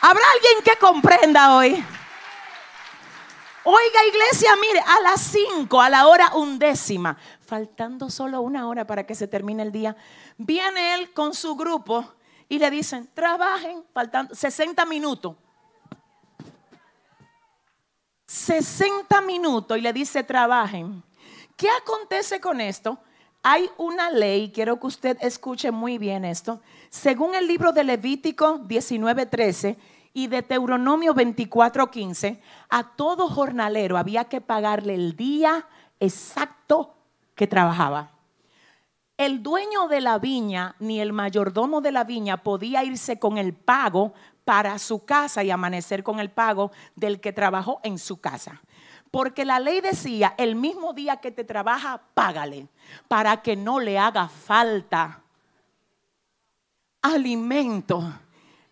¿habrá alguien que comprenda hoy? Oiga, iglesia, mire, a las 5, a la hora undécima, faltando solo una hora para que se termine el día, viene él con su grupo y le dicen, trabajen, faltando 60 minutos. 60 minutos y le dice, trabajen. ¿Qué acontece con esto? Hay una ley, quiero que usted escuche muy bien esto. Según el libro de Levítico 19:13 y de Deuteronomio 24:15, a todo jornalero había que pagarle el día exacto que trabajaba. El dueño de la viña ni el mayordomo de la viña podía irse con el pago para su casa y amanecer con el pago del que trabajó en su casa. Porque la ley decía, el mismo día que te trabaja, págale, para que no le haga falta alimento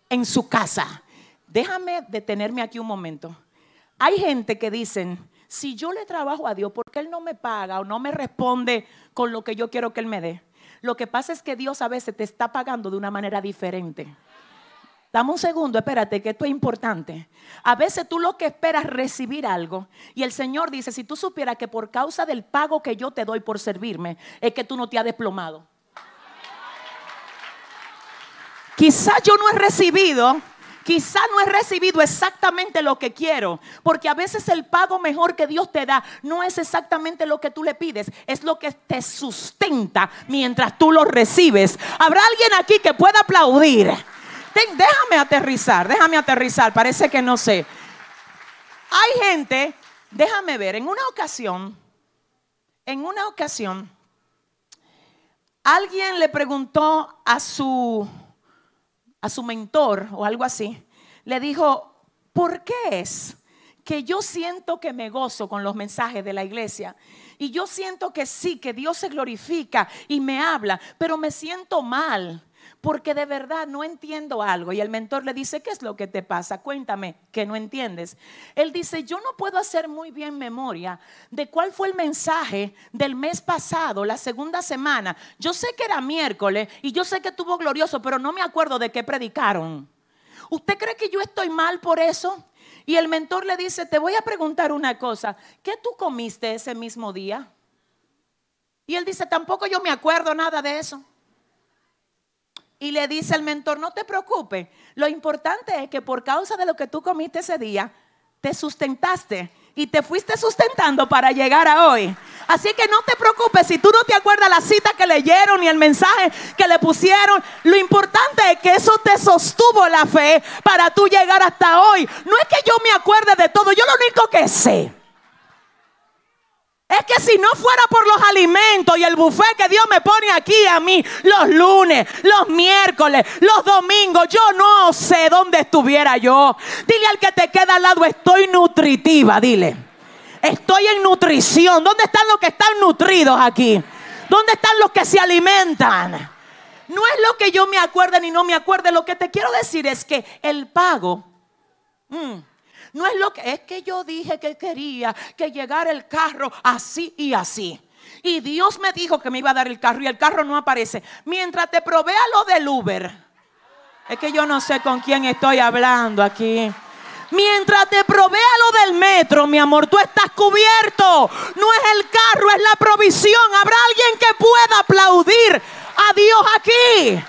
en su casa. Déjame detenerme aquí un momento. Hay gente que dicen, si yo le trabajo a Dios, ¿por qué Él no me paga o no me responde con lo que yo quiero que Él me dé? Lo que pasa es que Dios a veces te está pagando de una manera diferente. Dame un segundo, espérate, que esto es importante. A veces tú lo que esperas es recibir algo y el Señor dice, si tú supieras que por causa del pago que yo te doy por servirme, es que tú no te has desplomado. Quizás yo no he recibido Quizá no he recibido exactamente lo que quiero, porque a veces el pago mejor que Dios te da no es exactamente lo que tú le pides, es lo que te sustenta mientras tú lo recibes. ¿Habrá alguien aquí que pueda aplaudir? déjame aterrizar, déjame aterrizar, parece que no sé. Hay gente, déjame ver, en una ocasión, en una ocasión, alguien le preguntó a su a su mentor o algo así, le dijo, ¿por qué es que yo siento que me gozo con los mensajes de la iglesia? Y yo siento que sí, que Dios se glorifica y me habla, pero me siento mal porque de verdad no entiendo algo. Y el mentor le dice, ¿qué es lo que te pasa? Cuéntame que no entiendes. Él dice, yo no puedo hacer muy bien memoria de cuál fue el mensaje del mes pasado, la segunda semana. Yo sé que era miércoles y yo sé que estuvo glorioso, pero no me acuerdo de qué predicaron. ¿Usted cree que yo estoy mal por eso? Y el mentor le dice, te voy a preguntar una cosa, ¿qué tú comiste ese mismo día? Y él dice, tampoco yo me acuerdo nada de eso y le dice al mentor, no te preocupes, lo importante es que por causa de lo que tú comiste ese día, te sustentaste y te fuiste sustentando para llegar a hoy. Así que no te preocupes si tú no te acuerdas la cita que leyeron ni el mensaje que le pusieron. Lo importante es que eso te sostuvo la fe para tú llegar hasta hoy. No es que yo me acuerde de todo, yo lo único que sé es que si no fuera por los alimentos y el buffet que Dios me pone aquí a mí los lunes, los miércoles, los domingos, yo no sé dónde estuviera yo. Dile al que te queda al lado, estoy nutritiva, dile. Estoy en nutrición. ¿Dónde están los que están nutridos aquí? ¿Dónde están los que se alimentan? No es lo que yo me acuerde ni no me acuerde. Lo que te quiero decir es que el pago... Mm, no es lo que es que yo dije que quería que llegara el carro así y así. Y Dios me dijo que me iba a dar el carro y el carro no aparece. Mientras te provea lo del Uber. Es que yo no sé con quién estoy hablando aquí. Mientras te provea lo del metro, mi amor, tú estás cubierto. No es el carro, es la provisión. Habrá alguien que pueda aplaudir a Dios aquí.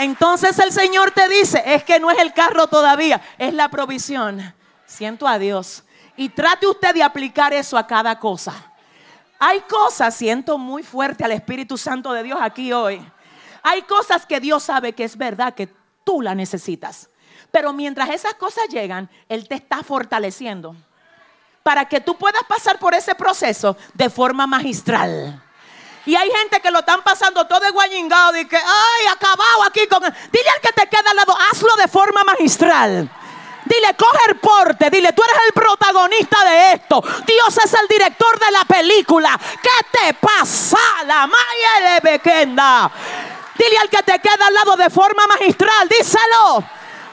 Entonces el Señor te dice, es que no es el carro todavía, es la provisión. Siento a Dios. Y trate usted de aplicar eso a cada cosa. Hay cosas, siento muy fuerte al Espíritu Santo de Dios aquí hoy. Hay cosas que Dios sabe que es verdad que tú la necesitas. Pero mientras esas cosas llegan, Él te está fortaleciendo para que tú puedas pasar por ese proceso de forma magistral. Y hay gente que lo están pasando todo de guayingado y que, ay, acabado aquí con... Dile al que te queda al lado, hazlo de forma magistral. Dile, coge el porte. Dile, tú eres el protagonista de esto. Dios es el director de la película. ¿Qué te pasa? La Maya de Bequenda. Dile al que te queda al lado de forma magistral. Díselo.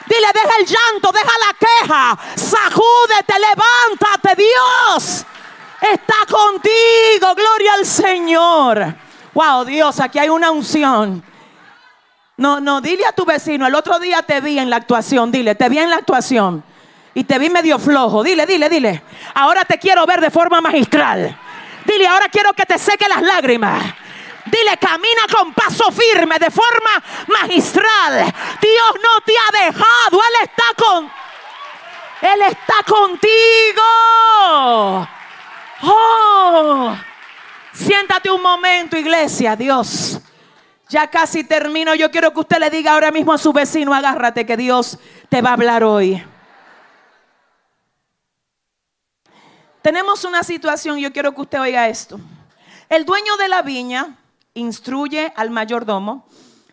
Dile, deja el llanto, deja la queja. Sacúdete, levántate, Dios está contigo. Gloria al Señor. Wow, Dios, aquí hay una unción. No, no, dile a tu vecino, el otro día te vi en la actuación, dile, te vi en la actuación. Y te vi medio flojo. Dile, dile, dile. Ahora te quiero ver de forma magistral. Dile, ahora quiero que te seque las lágrimas. Dile, camina con paso firme, de forma magistral. Dios no te ha dejado. Él está con... Él está contigo. Oh. Siéntate un momento, iglesia, Dios. Ya casi termino. Yo quiero que usted le diga ahora mismo a su vecino, agárrate que Dios te va a hablar hoy. Tenemos una situación, yo quiero que usted oiga esto. El dueño de la viña instruye al mayordomo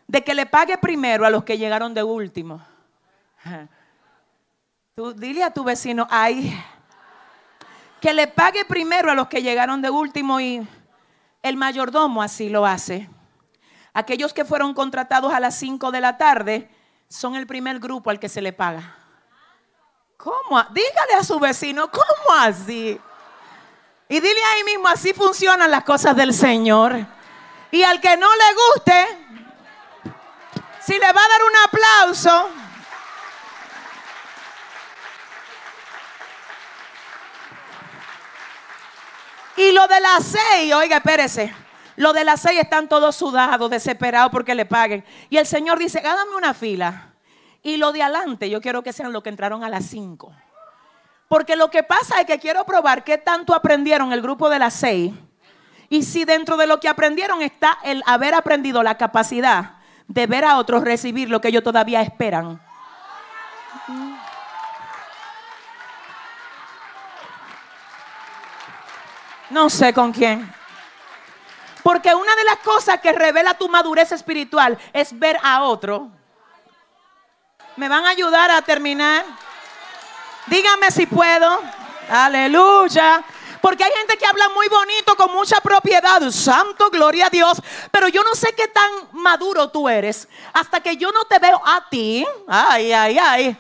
de que le pague primero a los que llegaron de último. <laughs> Dile a tu vecino, ay, que le pague primero a los que llegaron de último y el mayordomo así lo hace. Aquellos que fueron contratados a las 5 de la tarde son el primer grupo al que se le paga. ¿Cómo? Dígale a su vecino, ¿cómo así? Y dile ahí mismo, así funcionan las cosas del Señor. Y al que no le guste, si le va a dar un aplauso, y lo de las seis, oiga, espérese. Lo de las seis están todos sudados, desesperados porque le paguen. Y el Señor dice, hágame una fila. Y lo de adelante, yo quiero que sean los que entraron a las cinco. Porque lo que pasa es que quiero probar qué tanto aprendieron el grupo de las seis. Y si dentro de lo que aprendieron está el haber aprendido la capacidad de ver a otros recibir lo que ellos todavía esperan. No sé con quién. Porque una de las cosas que revela tu madurez espiritual es ver a otro ¿Me van a ayudar a terminar? Díganme si puedo. Aleluya. Porque hay gente que habla muy bonito, con mucha propiedad. Santo, gloria a Dios. Pero yo no sé qué tan maduro tú eres. Hasta que yo no te veo a ti. Ay, ay, ay.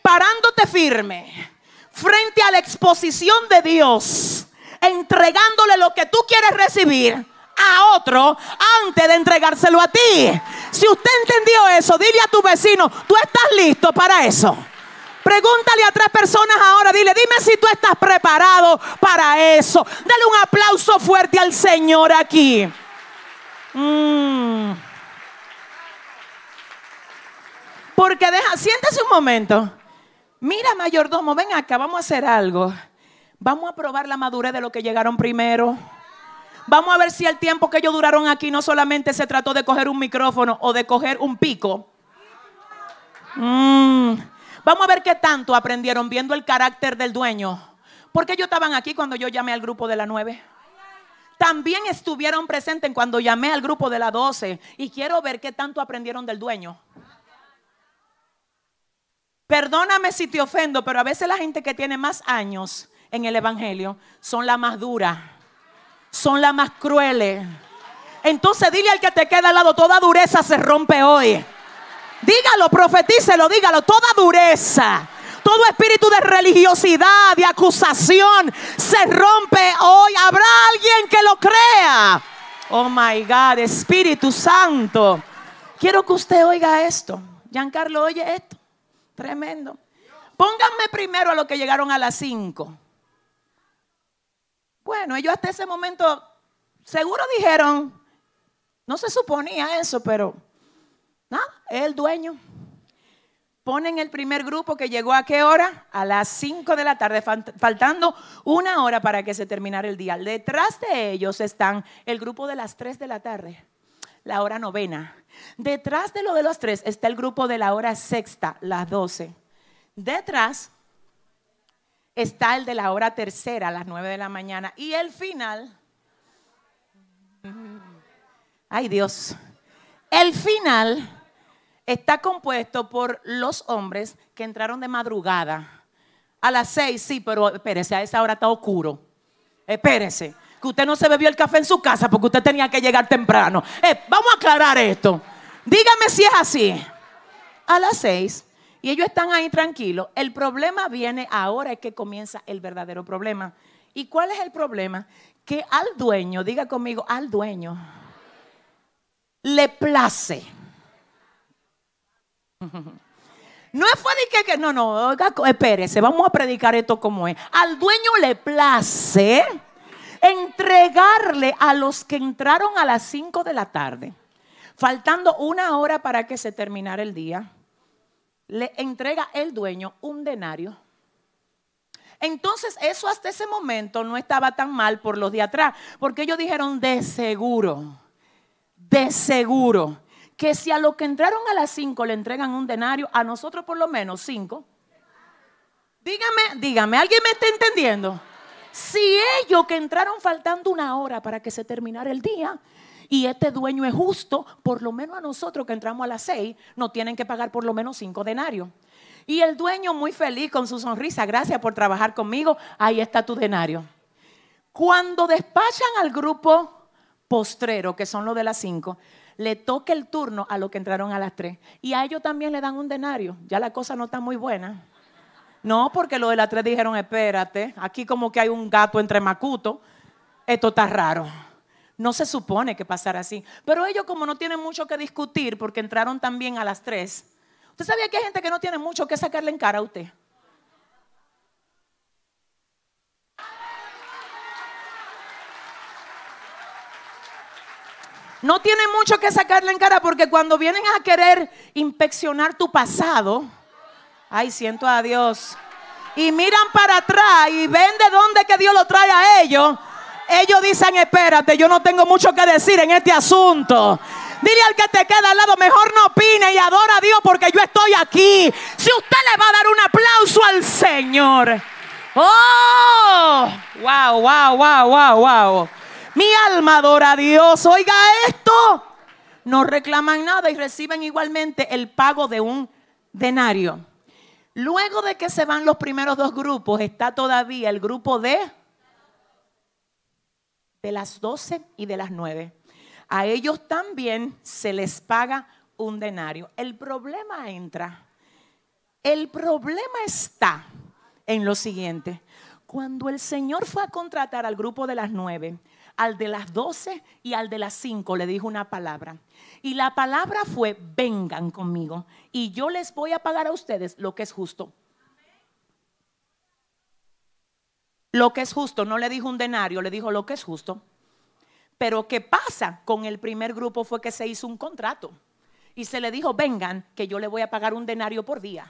Parándote firme. Frente a la exposición de Dios. Entregándole lo que tú quieres recibir a otro antes de entregárselo a ti. Si usted entendió eso, dile a tu vecino, tú estás listo para eso. Pregúntale a tres personas ahora, dile, dime si tú estás preparado para eso. Dale un aplauso fuerte al Señor aquí. Mm. Porque deja, siéntese un momento. Mira, mayordomo, ven acá, vamos a hacer algo. Vamos a probar la madurez de lo que llegaron primero. Vamos a ver si el tiempo que ellos duraron aquí no solamente se trató de coger un micrófono o de coger un pico. Mm. Vamos a ver qué tanto aprendieron viendo el carácter del dueño. Porque ellos estaban aquí cuando yo llamé al grupo de la 9. También estuvieron presentes cuando llamé al grupo de la 12. Y quiero ver qué tanto aprendieron del dueño. Perdóname si te ofendo, pero a veces la gente que tiene más años en el Evangelio son la más dura son las más crueles. Entonces dile al que te queda al lado, toda dureza se rompe hoy. Dígalo, profetícelo, dígalo, toda dureza. Todo espíritu de religiosidad, de acusación, se rompe hoy. Habrá alguien que lo crea. Oh my God, Espíritu Santo. Quiero que usted oiga esto. Giancarlo, oye esto. Tremendo. Pónganme primero a los que llegaron a las 5. Bueno, ellos hasta ese momento seguro dijeron, no se suponía eso, pero nada, el dueño. Ponen el primer grupo que llegó a qué hora? A las 5 de la tarde, faltando una hora para que se terminara el día. Detrás de ellos están el grupo de las 3 de la tarde, la hora novena. Detrás de lo de los tres está el grupo de la hora sexta, las 12. Detrás está el de la hora tercera a las nueve de la mañana. Y el final, ay Dios, el final está compuesto por los hombres que entraron de madrugada. A las seis, sí, pero espérese, a esa hora está oscuro. Espérese, que usted no se bebió el café en su casa porque usted tenía que llegar temprano. Eh, vamos a aclarar esto. Dígame si es así. A las seis y ellos están ahí tranquilos. El problema viene ahora es que comienza el verdadero problema. ¿Y cuál es el problema? Que al dueño, diga conmigo, al dueño, le place. <laughs> No fue de que, que no, no, espérese, vamos a predicar esto como es. Al dueño le place entregarle a los que entraron a las 5 de la tarde, faltando una hora para que se terminara el día, le entrega el dueño un denario. Entonces eso hasta ese momento no estaba tan mal por los de atrás, porque ellos dijeron de seguro, de seguro que si a los que entraron a las 5 le entregan un denario, a nosotros por lo menos 5. Dígame, dígame, ¿alguien me está entendiendo? Si ellos que entraron faltando una hora para que se terminara el día, y este dueño es justo, por lo menos a nosotros que entramos a las 6, nos tienen que pagar por lo menos 5 denarios. Y el dueño muy feliz con su sonrisa, gracias por trabajar conmigo, ahí está tu denario. Cuando despachan al grupo postrero, que son los de las 5, le toca el turno a los que entraron a las tres. Y a ellos también le dan un denario. Ya la cosa no está muy buena. No, porque los de las tres dijeron, espérate, aquí como que hay un gato entre macuto. Esto está raro. No se supone que pasara así. Pero ellos como no tienen mucho que discutir porque entraron también a las tres. ¿Usted sabía que hay gente que no tiene mucho que sacarle en cara a usted? No tiene mucho que sacarle en cara porque cuando vienen a querer inspeccionar tu pasado, ay, siento a Dios, y miran para atrás y ven de dónde que Dios lo trae a ellos, ellos dicen, espérate, yo no tengo mucho que decir en este asunto. Dile al que te queda al lado, mejor no opine y adora a Dios porque yo estoy aquí. Si usted le va a dar un aplauso al Señor. Oh, wow, wow, wow, wow, wow. Mi alma adora a Dios. Oiga esto. No reclaman nada y reciben igualmente el pago de un denario. Luego de que se van los primeros dos grupos, está todavía el grupo de de las 12 y de las 9. A ellos también se les paga un denario. El problema entra. El problema está en lo siguiente. Cuando el Señor fue a contratar al grupo de las 9, al de las 12 y al de las 5 le dijo una palabra. Y la palabra fue, vengan conmigo y yo les voy a pagar a ustedes lo que es justo. Lo que es justo, no le dijo un denario, le dijo lo que es justo. Pero ¿qué pasa? Con el primer grupo fue que se hizo un contrato y se le dijo, vengan, que yo le voy a pagar un denario por día.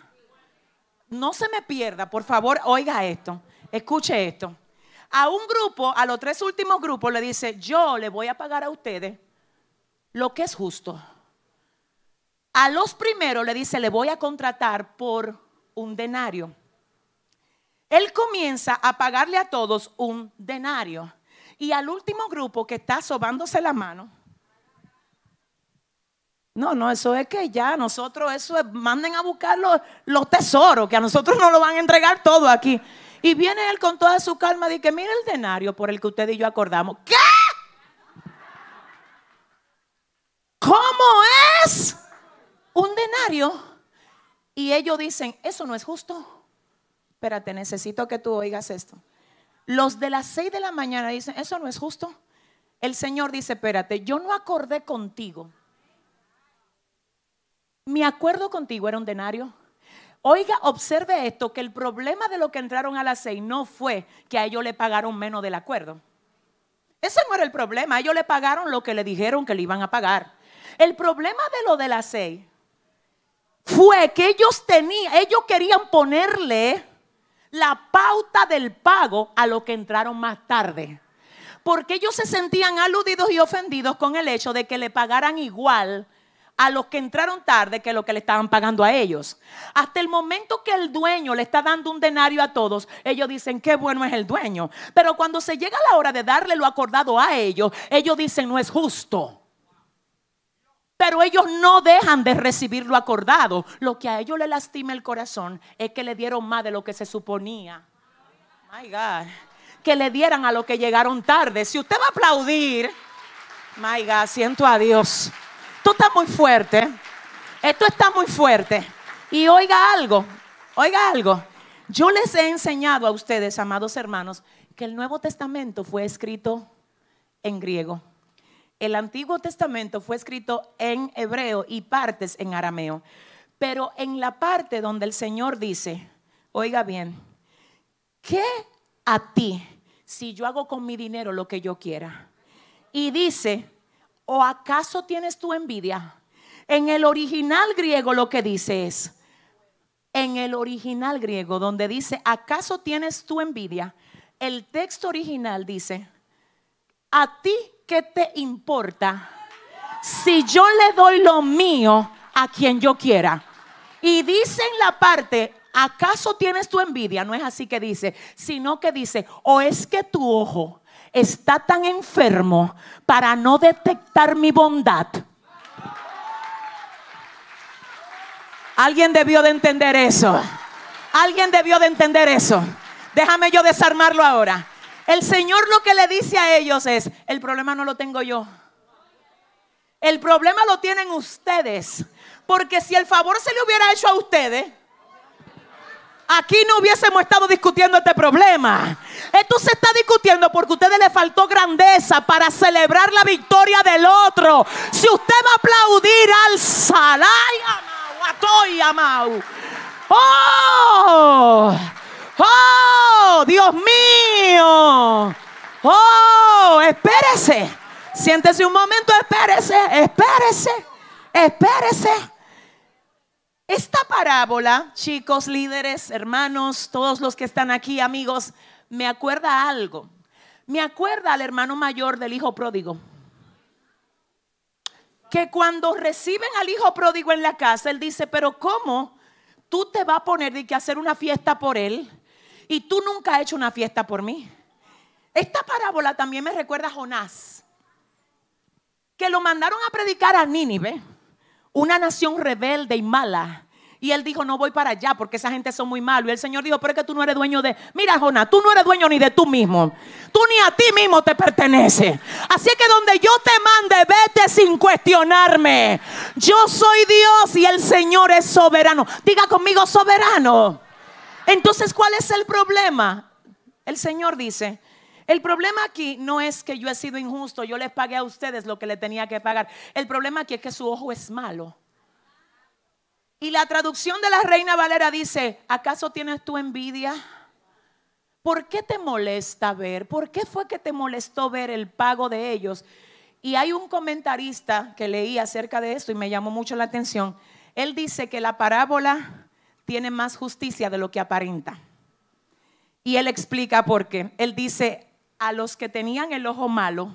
No se me pierda, por favor, oiga esto, escuche esto. A un grupo, a los tres últimos grupos, le dice, yo le voy a pagar a ustedes lo que es justo. A los primeros le dice, le voy a contratar por un denario. Él comienza a pagarle a todos un denario. Y al último grupo que está sobándose la mano. No, no, eso es que ya nosotros, eso es, manden a buscar los, los tesoros, que a nosotros nos lo van a entregar todo aquí. Y viene él con toda su calma y dice, mira el denario por el que usted y yo acordamos. ¿Qué? ¿Cómo es? Un denario. Y ellos dicen, eso no es justo. Espérate, necesito que tú oigas esto. Los de las seis de la mañana dicen, eso no es justo. El Señor dice, espérate, yo no acordé contigo. Mi acuerdo contigo era un denario. Oiga, observe esto, que el problema de lo que entraron a las seis no fue que a ellos le pagaron menos del acuerdo. Ese no era el problema, ellos le pagaron lo que le dijeron que le iban a pagar. El problema de lo de las seis fue que ellos tenían, ellos querían ponerle la pauta del pago a lo que entraron más tarde. Porque ellos se sentían aludidos y ofendidos con el hecho de que le pagaran igual a los que entraron tarde que lo que le estaban pagando a ellos. Hasta el momento que el dueño le está dando un denario a todos, ellos dicen qué bueno es el dueño. Pero cuando se llega la hora de darle lo acordado a ellos, ellos dicen no es justo. Pero ellos no dejan de recibir lo acordado. Lo que a ellos le lastima el corazón es que le dieron más de lo que se suponía. My God. Que le dieran a lo que llegaron tarde. Si usted va a aplaudir, my God, siento a Dios. Esto está muy fuerte. Esto está muy fuerte. Y oiga algo, oiga algo. Yo les he enseñado a ustedes, amados hermanos, que el Nuevo Testamento fue escrito en griego. El Antiguo Testamento fue escrito en hebreo y partes en arameo. Pero en la parte donde el Señor dice, oiga bien, ¿qué a ti si yo hago con mi dinero lo que yo quiera? Y dice, ¿o acaso tienes tu envidia? En el original griego lo que dice es, en el original griego donde dice, ¿acaso tienes tu envidia? El texto original dice, ¿a ti qué te importa si yo le doy lo mío a quien yo quiera? Y dice en la parte, ¿acaso tienes tu envidia? No es así que dice, sino que dice, o es que tu ojo está tan enfermo para no detectar mi bondad. Alguien debió de entender eso. Alguien debió de entender eso. Déjame yo desarmarlo ahora. El Señor lo que le dice a ellos es, el problema no lo tengo yo. El problema lo tienen ustedes. Porque si el favor se le hubiera hecho a ustedes, aquí no hubiésemos estado discutiendo este problema. Esto se está discutiendo porque a ustedes le faltó grandeza para celebrar la victoria del otro. Si usted va a aplaudir al Salay, Amau, Amau. ¡Oh! ¡Oh! ¡Dios mío! ¡Oh! Espérese. Siéntese un momento, espérese, espérese, espérese. Esta parábola, chicos, líderes, hermanos, todos los que están aquí, amigos, me acuerda algo. Me acuerda al hermano mayor del hijo pródigo. Que cuando reciben al hijo pródigo en la casa, él dice, pero ¿cómo tú te vas a poner de que hacer una fiesta por él y tú nunca has hecho una fiesta por mí? Esta parábola también me recuerda a Jonás, que lo mandaron a predicar a Nínive una nación rebelde y mala. Y él dijo, no voy para allá porque esa gente son muy malos. Y el Señor dijo, pero es que tú no eres dueño de... Mira, Jonás, tú no eres dueño ni de tú mismo. Tú ni a ti mismo te pertenece. Así que donde yo te mande, vete sin cuestionarme. Yo soy Dios y el Señor es soberano. Diga conmigo, soberano. Entonces, ¿cuál es el problema? El Señor dice, el problema aquí no es que yo he sido injusto, yo les pagué a ustedes lo que le tenía que pagar. El problema aquí es que su ojo es malo. Y la traducción de la Reina Valera dice, ¿acaso tienes tu envidia? ¿Por qué te molesta ver? ¿Por qué fue que te molestó ver el pago de ellos? Y hay un comentarista que leí acerca de esto y me llamó mucho la atención. Él dice que la parábola tiene más justicia de lo que aparenta. Y él explica por qué. Él dice, a los que tenían el ojo malo,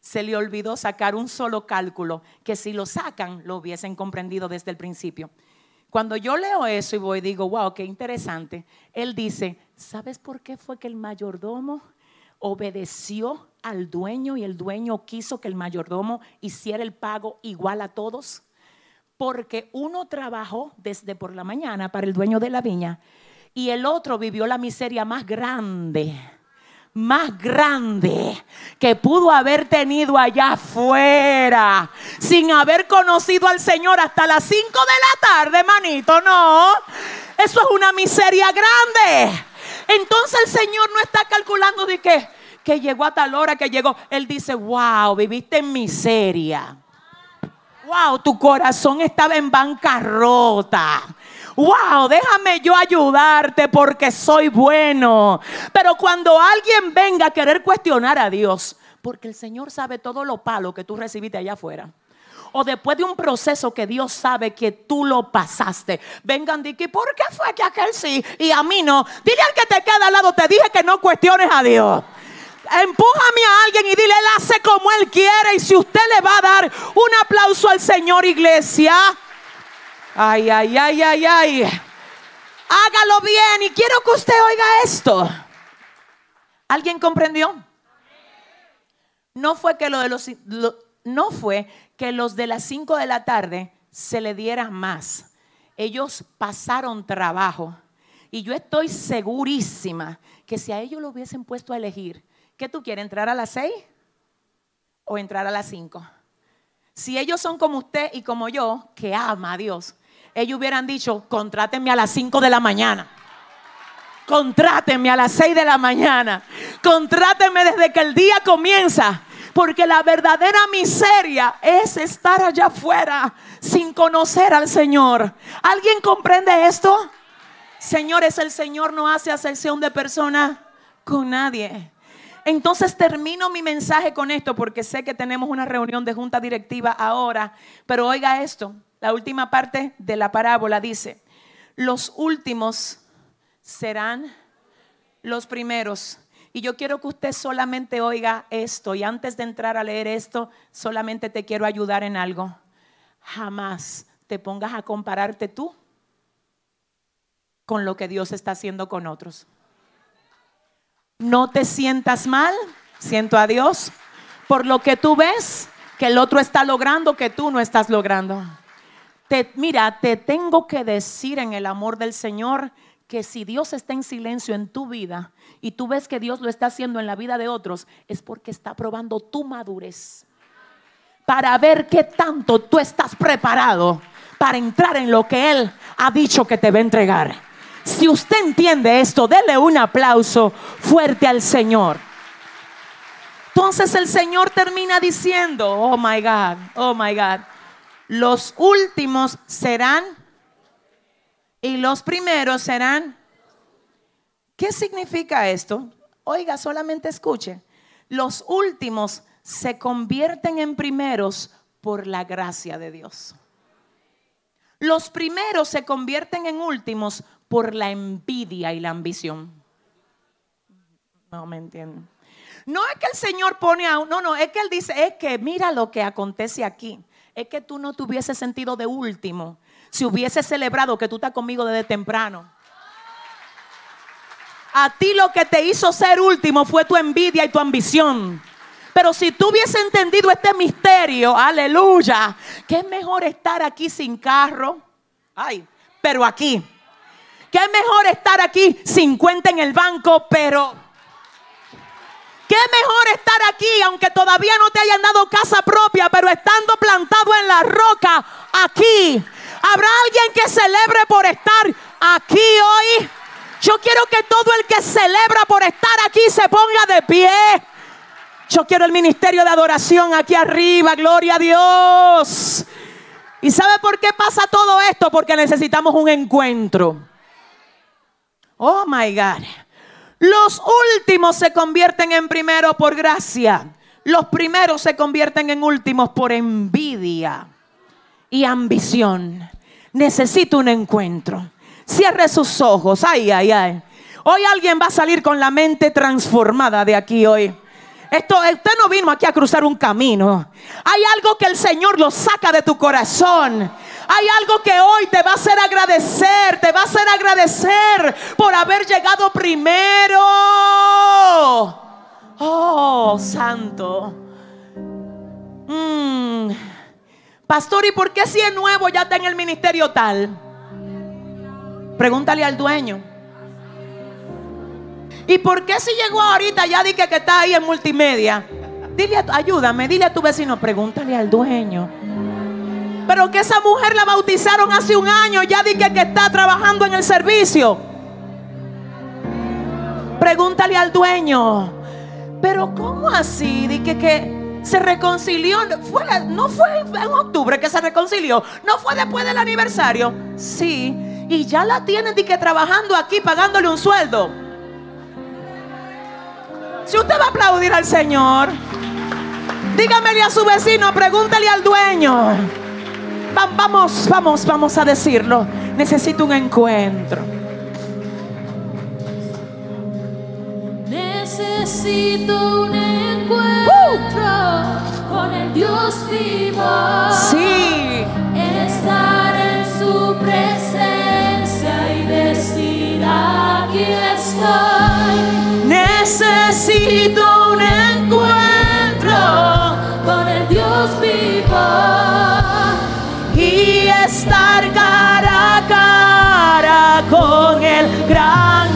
se le olvidó sacar un solo cálculo, que si lo sacan lo hubiesen comprendido desde el principio. Cuando yo leo eso y voy digo, wow, qué interesante. Él dice, ¿sabes por qué fue que el mayordomo obedeció al dueño y el dueño quiso que el mayordomo hiciera el pago igual a todos? Porque uno trabajó desde por la mañana para el dueño de la viña y el otro vivió la miseria más grande más grande que pudo haber tenido allá afuera sin haber conocido al Señor hasta las 5 de la tarde, manito, no. Eso es una miseria grande. Entonces el Señor no está calculando de que, que llegó a tal hora que llegó. Él dice, wow, viviste en miseria. Wow, tu corazón estaba en bancarrota wow, déjame yo ayudarte porque soy bueno. Pero cuando alguien venga a querer cuestionar a Dios, porque el Señor sabe todo lo palo que tú recibiste allá afuera. O después de un proceso que Dios sabe que tú lo pasaste. Vengan de ¿por qué fue que aquel sí y a mí no? Dile al que te queda al lado, te dije que no cuestiones a Dios empújame a alguien y dile, él hace como él quiere. Y si usted le va a dar un aplauso al Señor, iglesia. Ay, ay, ay, ay, ay. Hágalo bien y quiero que usted oiga esto. ¿Alguien comprendió? No fue que los de las 5 de la tarde se le diera más. Ellos pasaron trabajo y yo estoy segurísima que si a ellos lo hubiesen puesto a elegir, ¿qué tú quieres entrar a las 6 o entrar a las 5? Si ellos son como usted y como yo, que ama a Dios, ellos hubieran dicho, contrátenme a las 5 de la mañana. Contrátenme a las 6 de la mañana. Contrátenme desde que el día comienza. Porque la verdadera miseria es estar allá afuera sin conocer al Señor. ¿Alguien comprende esto? Señores, el Señor no hace acepción de persona con nadie. Entonces termino mi mensaje con esto porque sé que tenemos una reunión de junta directiva ahora, pero oiga esto, la última parte de la parábola dice, los últimos serán los primeros. Y yo quiero que usted solamente oiga esto y antes de entrar a leer esto, solamente te quiero ayudar en algo. Jamás te pongas a compararte tú con lo que Dios está haciendo con otros. No te sientas mal, siento a Dios, por lo que tú ves que el otro está logrando que tú no estás logrando. Te, mira, te tengo que decir en el amor del Señor que si Dios está en silencio en tu vida y tú ves que Dios lo está haciendo en la vida de otros, es porque está probando tu madurez para ver qué tanto tú estás preparado para entrar en lo que Él ha dicho que te va a entregar. Si usted entiende esto, dele un aplauso fuerte al Señor. Entonces el Señor termina diciendo, oh my God, oh my God, los últimos serán y los primeros serán. ¿Qué significa esto? Oiga, solamente escuche. Los últimos se convierten en primeros por la gracia de Dios. Los primeros se convierten en últimos por la envidia y la ambición. No me entienden. No es que el Señor pone a no, no, es que Él dice, es que mira lo que acontece aquí. Es que tú no te hubieses sentido de último si hubieses celebrado que tú estás conmigo desde temprano. A ti lo que te hizo ser último fue tu envidia y tu ambición. Pero si tú hubieses entendido este misterio, aleluya, que es mejor estar aquí sin carro, ay, pero aquí que mejor estar aquí 50 en el banco, pero es mejor estar aquí aunque todavía no te hayan dado casa propia, pero estando plantado en la roca aquí. Habrá alguien que celebre por estar aquí hoy. Yo quiero que todo el que celebra por estar aquí se ponga de pie. Yo quiero el ministerio de adoración aquí arriba, gloria a Dios. ¿Y sabe por qué pasa todo esto? Porque necesitamos un encuentro. Oh my God. Los últimos se convierten en primero por gracia. Los primeros se convierten en últimos por envidia y ambición. Necesito un encuentro. Cierre sus ojos. Ay, ay, ay. Hoy alguien va a salir con la mente transformada de aquí hoy. Esto, usted no vino aquí a cruzar un camino. Hay algo que el Señor lo saca de tu corazón. Hay algo que hoy te va a hacer agradecer, te va a hacer agradecer por haber llegado primero. Oh, santo. Mm. Pastor, ¿y por qué si es nuevo ya está en el ministerio tal? Pregúntale al dueño. ¿Y por qué si llegó ahorita ya dije que está ahí en multimedia? Dile, ayúdame, dile a tu vecino, pregúntale al dueño. Pero que esa mujer la bautizaron hace un año, ya dije que está trabajando en el servicio. Pregúntale al dueño. Pero ¿cómo así? Dije que se reconcilió. no fue en octubre que se reconcilió. No fue después del aniversario. Sí. Y ya la tienen que trabajando aquí pagándole un sueldo. Si usted va a aplaudir al Señor, dígamele a su vecino, pregúntale al dueño. Vamos, vamos, vamos a decirlo. Necesito un encuentro. Necesito un encuentro con el Dios vivo. Sí. Estar en su presencia y decir aquí estoy. Necesito un encuentro estar cara a cara con el gran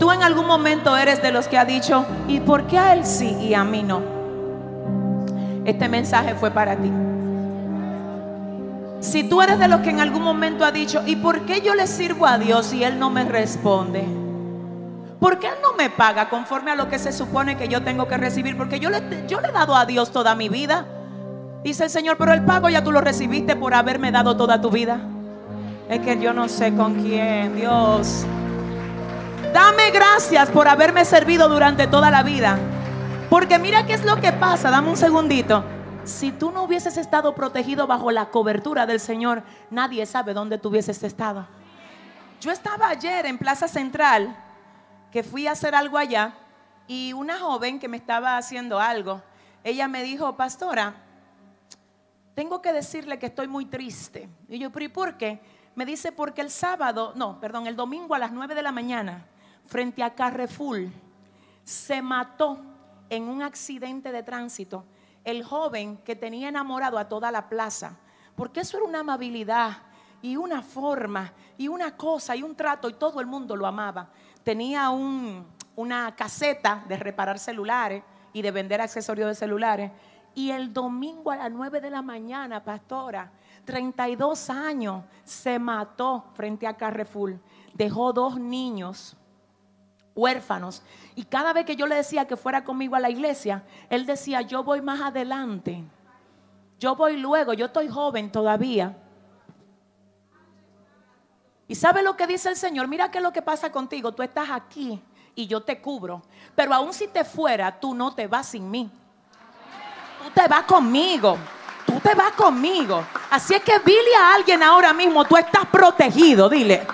tú en algún momento eres de los que ha dicho, ¿y por qué a él sí y a mí no? Este mensaje fue para ti. Si tú eres de los que en algún momento ha dicho, ¿y por qué yo le sirvo a Dios y Él no me responde? ¿Por qué Él no me paga conforme a lo que se supone que yo tengo que recibir? Porque yo le, yo le he dado a Dios toda mi vida. Dice el Señor, pero el pago ya tú lo recibiste por haberme dado toda tu vida. Es que yo no sé con quién, Dios. Dame gracias por haberme servido durante toda la vida. Porque mira qué es lo que pasa, dame un segundito. Si tú no hubieses estado protegido bajo la cobertura del Señor, nadie sabe dónde tú hubieses estado. Yo estaba ayer en Plaza Central, que fui a hacer algo allá, y una joven que me estaba haciendo algo, ella me dijo, pastora, tengo que decirle que estoy muy triste. Y yo, ¿y por qué? Me dice, porque el sábado, no, perdón, el domingo a las 9 de la mañana, frente a Carrefour, se mató en un accidente de tránsito el joven que tenía enamorado a toda la plaza. Porque eso era una amabilidad y una forma y una cosa y un trato y todo el mundo lo amaba. Tenía un- una caseta de reparar celulares y de vender accesorios de celulares. Y el domingo a las 9 de la mañana, pastora, 32 años, se mató frente a Carrefour. Dejó dos niños huérfanos. Y cada vez que yo le decía que fuera conmigo a la iglesia, él decía, yo voy más adelante. Yo voy luego, yo estoy joven todavía. ¿Y sabe lo que dice el Señor? Mira qué es lo que pasa contigo. Tú estás aquí y yo te cubro. Pero aún si te fuera, tú no te vas sin mí. Tú te vas conmigo. Tú te vas conmigo. Así es que dile a alguien ahora mismo, tú estás protegido, dile.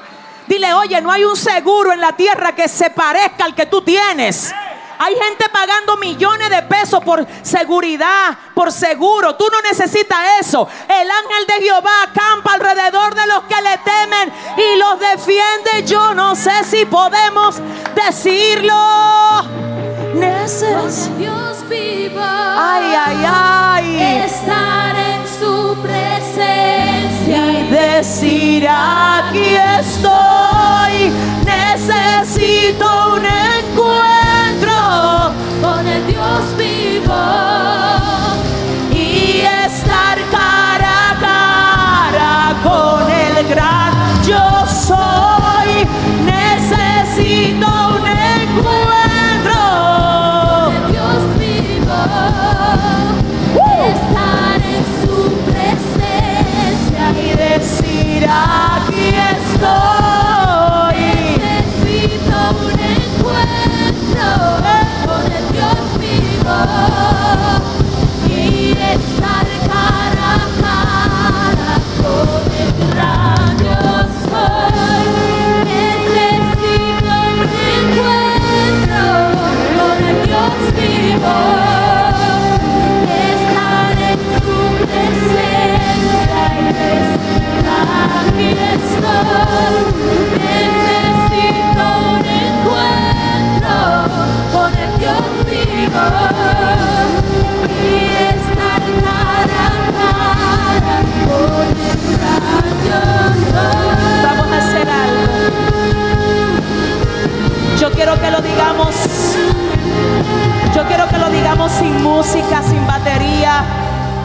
Dile, oye, no hay un seguro en la tierra que se parezca al que tú tienes. Hay gente pagando millones de pesos por seguridad, por seguro. Tú no necesitas eso. El ángel de Jehová acampa alrededor de los que le temen y los defiende. Yo no sé si podemos decirlo. Neces- Dios. Ay, ay, ay. Decir aquí estoy, necesito un encuentro Con el quiero que lo digamos. Yo quiero que lo digamos sin música, sin batería,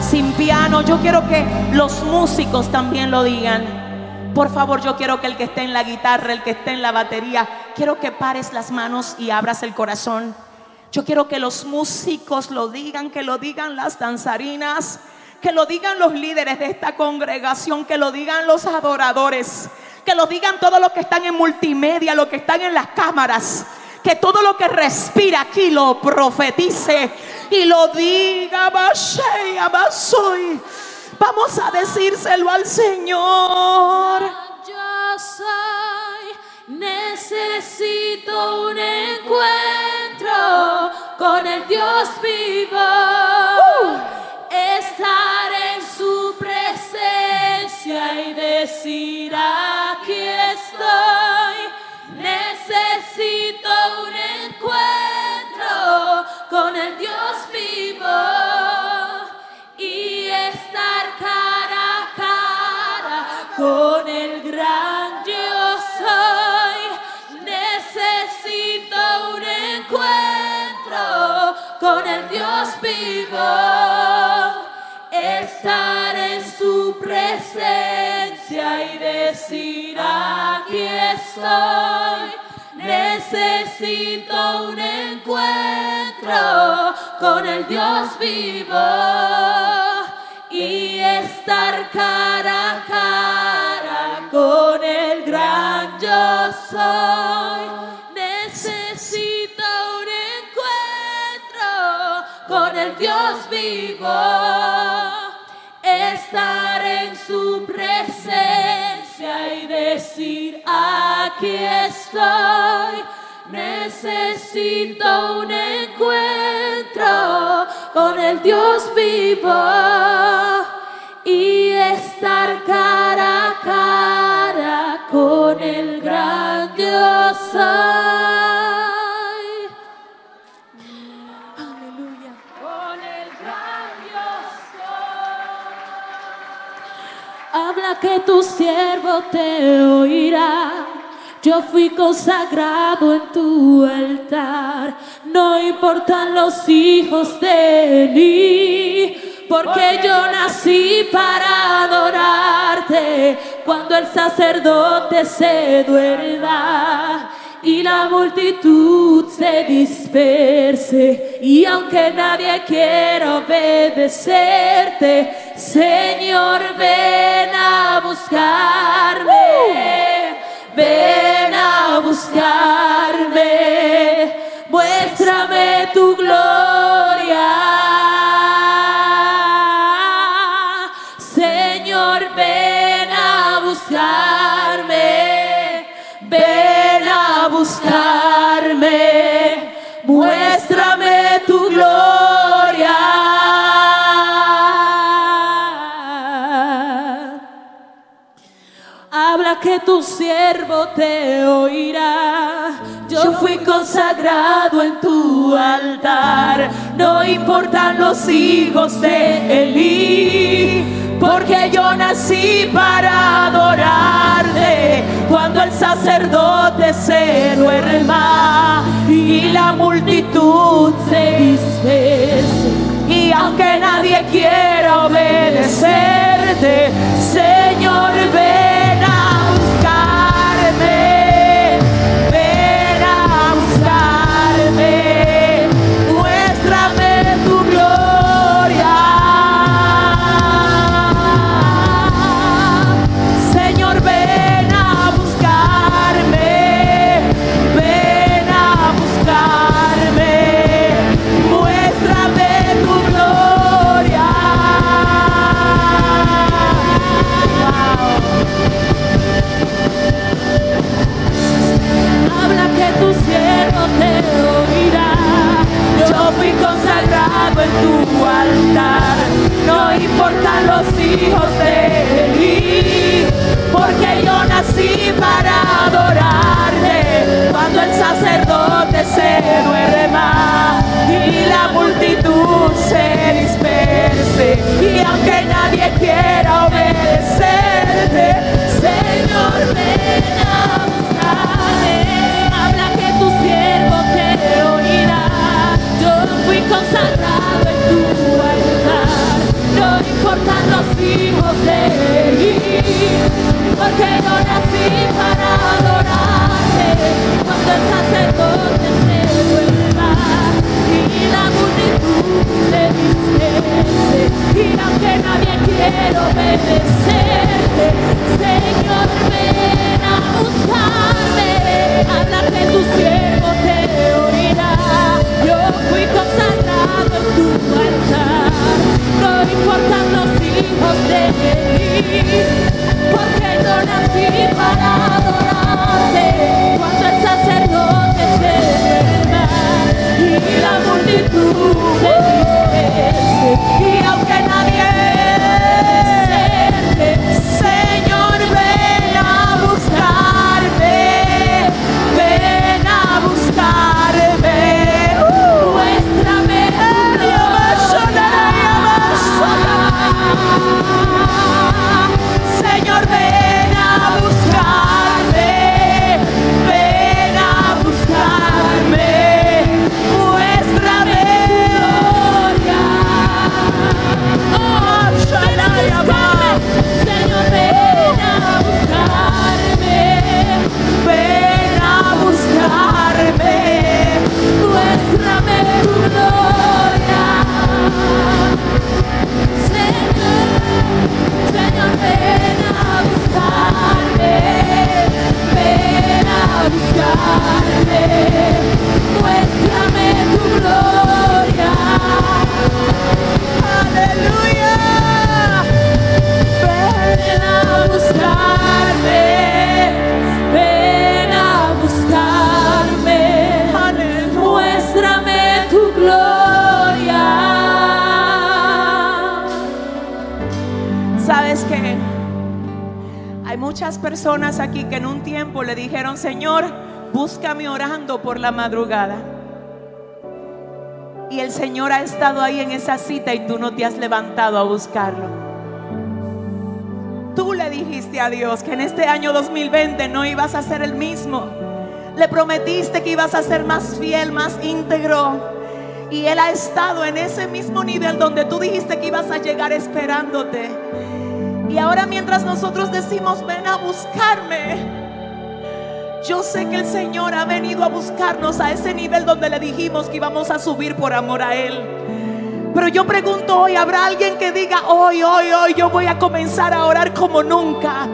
sin piano. Yo quiero que los músicos también lo digan. Por favor, yo quiero que el que esté en la guitarra, el que esté en la batería, quiero que pares las manos y abras el corazón. Yo quiero que los músicos lo digan, que lo digan las danzarinas, que lo digan los líderes de esta congregación, que lo digan los adoradores, que lo digan todos los que están en multimedia, los que están en las cámaras, que todo lo que respira aquí lo profetice y lo diga. Vamos a decírselo al Señor. Yo soy, necesito un encuentro con el Dios vivo. Estar en su presencia y decir Vivo, estar en su presencia y decir aquí estoy. Necesito un encuentro con el Dios vivo y estar cara a cara con el gran yo soy. Dios vivo, estar en su presencia y decir aquí estoy. Necesito un encuentro con el Dios vivo y estar cara a cara con el gran Dios que tu siervo te oirá. Yo fui consagrado en tu altar. No importan los hijos de Eli, porque yo nací para adorarte. Cuando el sacerdote se duerda y la multitud se disperse, y aunque nadie quiera obedecerte, Señor, ven a buscarme. Ven a buscarme, muéstrame tu gloria. Que tu siervo te oirá. Yo fui consagrado en tu altar. No importan los hijos de Elí, porque yo nací para adorarte. Cuando el sacerdote se duerma y la multitud se disperse. Y aunque nadie quiera obedecerte, Señor, ven muchas personas aquí que en un tiempo le dijeron, Señor, búscame orando por la madrugada. Y el Señor ha estado ahí en esa cita y tú no te has levantado a buscarlo. Tú le dijiste a Dios que en este año 2020 no ibas a ser el mismo. Le prometiste que ibas a ser más fiel, más íntegro. Y Él ha estado en ese mismo nivel donde tú dijiste que ibas a llegar esperándote. Y ahora mientras nosotros decimos, ven a buscarme. Yo sé que el Señor ha venido a buscarnos a ese nivel donde le dijimos que íbamos a subir por amor a Él. Pero yo pregunto hoy, ¿habrá alguien que diga, hoy, hoy, hoy, yo voy a comenzar a orar como nunca?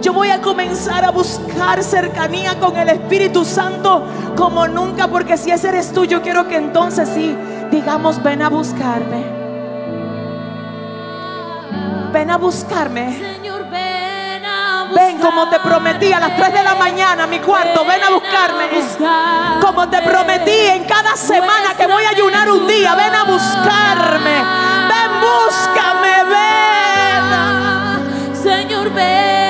Yo voy a comenzar a buscar cercanía con el Espíritu Santo como nunca, porque si ese eres tú, yo quiero que entonces sí, digamos, ven a buscarme. Ven a buscarme. Señor, ven a Ven como te prometí a las 3 de la mañana a mi cuarto. Ven a buscarme. Como te prometí en cada semana que voy a ayunar un día. Ven a buscarme. Ven, búscame, ven. Señor, ven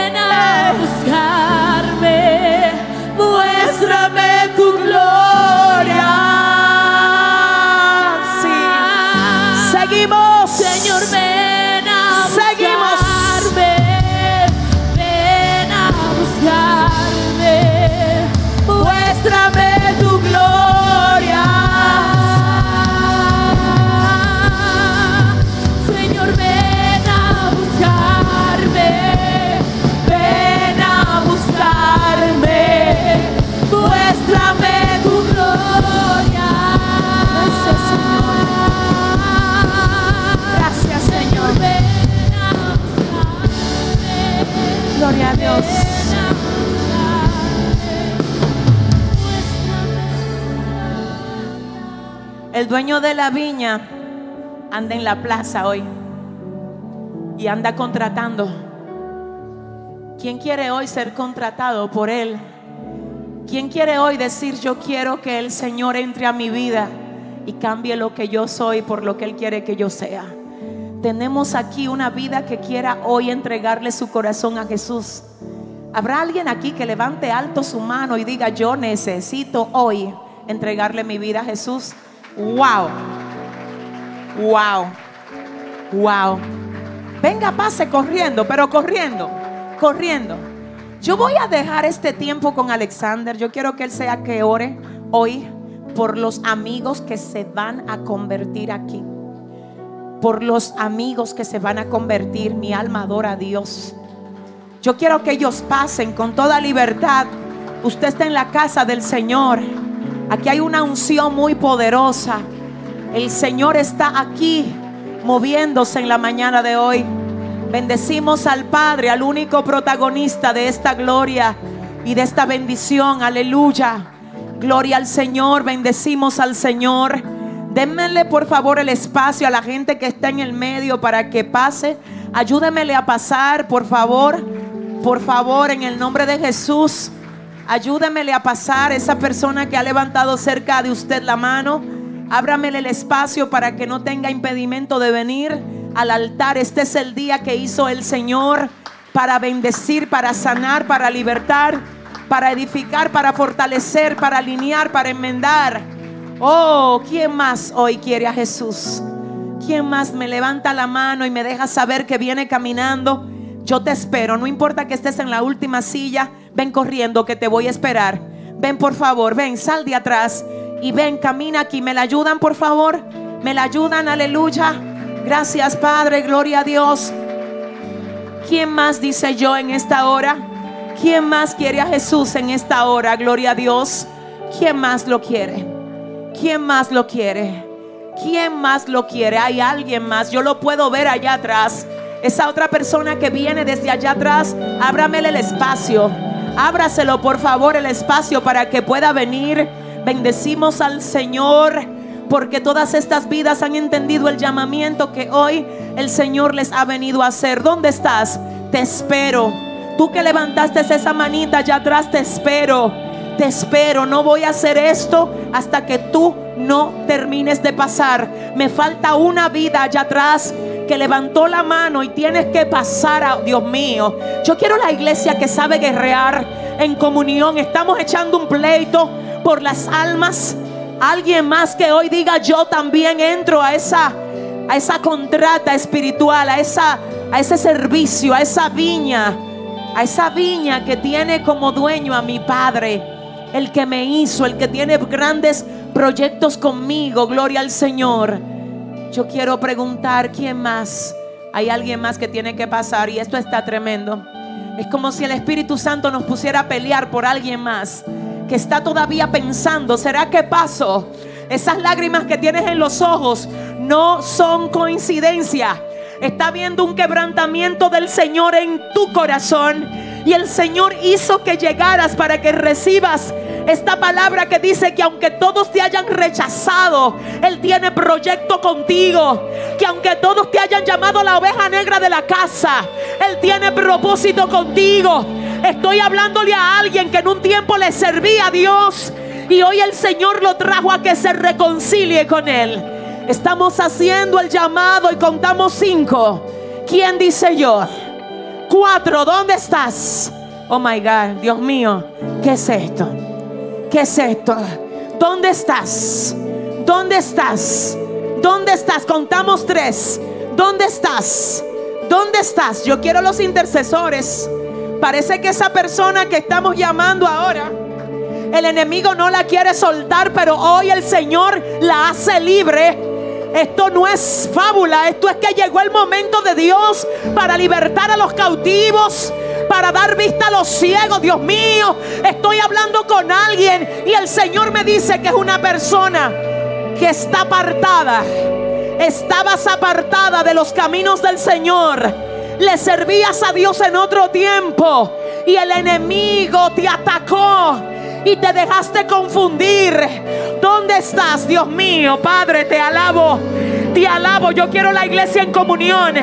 El dueño de la viña anda en la plaza hoy y anda contratando. ¿Quién quiere hoy ser contratado por él? ¿Quién quiere hoy decir yo quiero que el Señor entre a mi vida y cambie lo que yo soy por lo que Él quiere que yo sea? Tenemos aquí una vida que quiera hoy entregarle su corazón a Jesús. ¿Habrá alguien aquí que levante alto su mano y diga yo necesito hoy entregarle mi vida a Jesús? Wow. Wow. Wow. Venga, pase corriendo, pero corriendo, corriendo. Yo voy a dejar este tiempo con Alexander. Yo quiero que él sea que ore hoy por los amigos que se van a convertir aquí. Por los amigos que se van a convertir. Mi alma adora a Dios. Yo quiero que ellos pasen con toda libertad. Usted está en la casa del Señor. Aquí hay una unción muy poderosa. El Señor está aquí moviéndose en la mañana de hoy. Bendecimos al Padre, al único protagonista de esta gloria y de esta bendición. Aleluya. Gloria al Señor. Bendecimos al Señor. Démenle por favor el espacio a la gente que está en el medio para que pase. Ayúdenmele a pasar, por favor. Por favor, en el nombre de Jesús. Ayúdemele a pasar esa persona que ha levantado cerca de usted la mano. Ábramele el espacio para que no tenga impedimento de venir al altar. Este es el día que hizo el Señor para bendecir, para sanar, para libertar, para edificar, para fortalecer, para alinear, para enmendar. Oh, ¿quién más hoy quiere a Jesús? ¿Quién más me levanta la mano y me deja saber que viene caminando? Yo te espero, no importa que estés en la última silla, ven corriendo que te voy a esperar. Ven por favor, ven, sal de atrás y ven, camina aquí. ¿Me la ayudan por favor? ¿Me la ayudan? Aleluya. Gracias Padre, gloria a Dios. ¿Quién más dice yo en esta hora? ¿Quién más quiere a Jesús en esta hora? Gloria a Dios. ¿Quién más lo quiere? ¿Quién más lo quiere? ¿Quién más lo quiere? Hay alguien más. Yo lo puedo ver allá atrás. Esa otra persona que viene desde allá atrás, ábramele el espacio. Ábraselo, por favor, el espacio para que pueda venir. Bendecimos al Señor porque todas estas vidas han entendido el llamamiento que hoy el Señor les ha venido a hacer. ¿Dónde estás? Te espero. Tú que levantaste esa manita allá atrás, te espero. Te espero. No voy a hacer esto hasta que tú no termines de pasar. Me falta una vida allá atrás que levantó la mano y tienes que pasar a Dios mío. Yo quiero la iglesia que sabe guerrear en comunión. Estamos echando un pleito por las almas. Alguien más que hoy diga yo también entro a esa a esa contrata espiritual, a esa a ese servicio, a esa viña, a esa viña que tiene como dueño a mi Padre, el que me hizo, el que tiene grandes proyectos conmigo. Gloria al Señor. Yo quiero preguntar, ¿quién más? Hay alguien más que tiene que pasar y esto está tremendo. Es como si el Espíritu Santo nos pusiera a pelear por alguien más que está todavía pensando, ¿será que paso? Esas lágrimas que tienes en los ojos no son coincidencia. Está viendo un quebrantamiento del Señor en tu corazón. Y el Señor hizo que llegaras para que recibas esta palabra que dice que aunque todos te hayan rechazado, Él tiene proyecto contigo. Que aunque todos te hayan llamado la oveja negra de la casa, Él tiene propósito contigo. Estoy hablándole a alguien que en un tiempo le servía a Dios y hoy el Señor lo trajo a que se reconcilie con Él. Estamos haciendo el llamado y contamos cinco. ¿Quién dice yo? Cuatro, ¿dónde estás? Oh my God, Dios mío, ¿qué es esto? ¿Qué es esto? ¿Dónde estás? ¿Dónde estás? ¿Dónde estás? Contamos tres. ¿Dónde estás? ¿Dónde estás? Yo quiero los intercesores. Parece que esa persona que estamos llamando ahora, el enemigo no la quiere soltar, pero hoy el Señor la hace libre esto no es fábula, esto es que llegó el momento de Dios para libertar a los cautivos, para dar vista a los ciegos. Dios mío, estoy hablando con alguien y el Señor me dice que es una persona que está apartada. Estabas apartada de los caminos del Señor. Le servías a Dios en otro tiempo y el enemigo te atacó y te dejaste confundir. ¿Dónde estás, Dios mío? Padre, te alabo. Te alabo. Yo quiero la iglesia en comunión.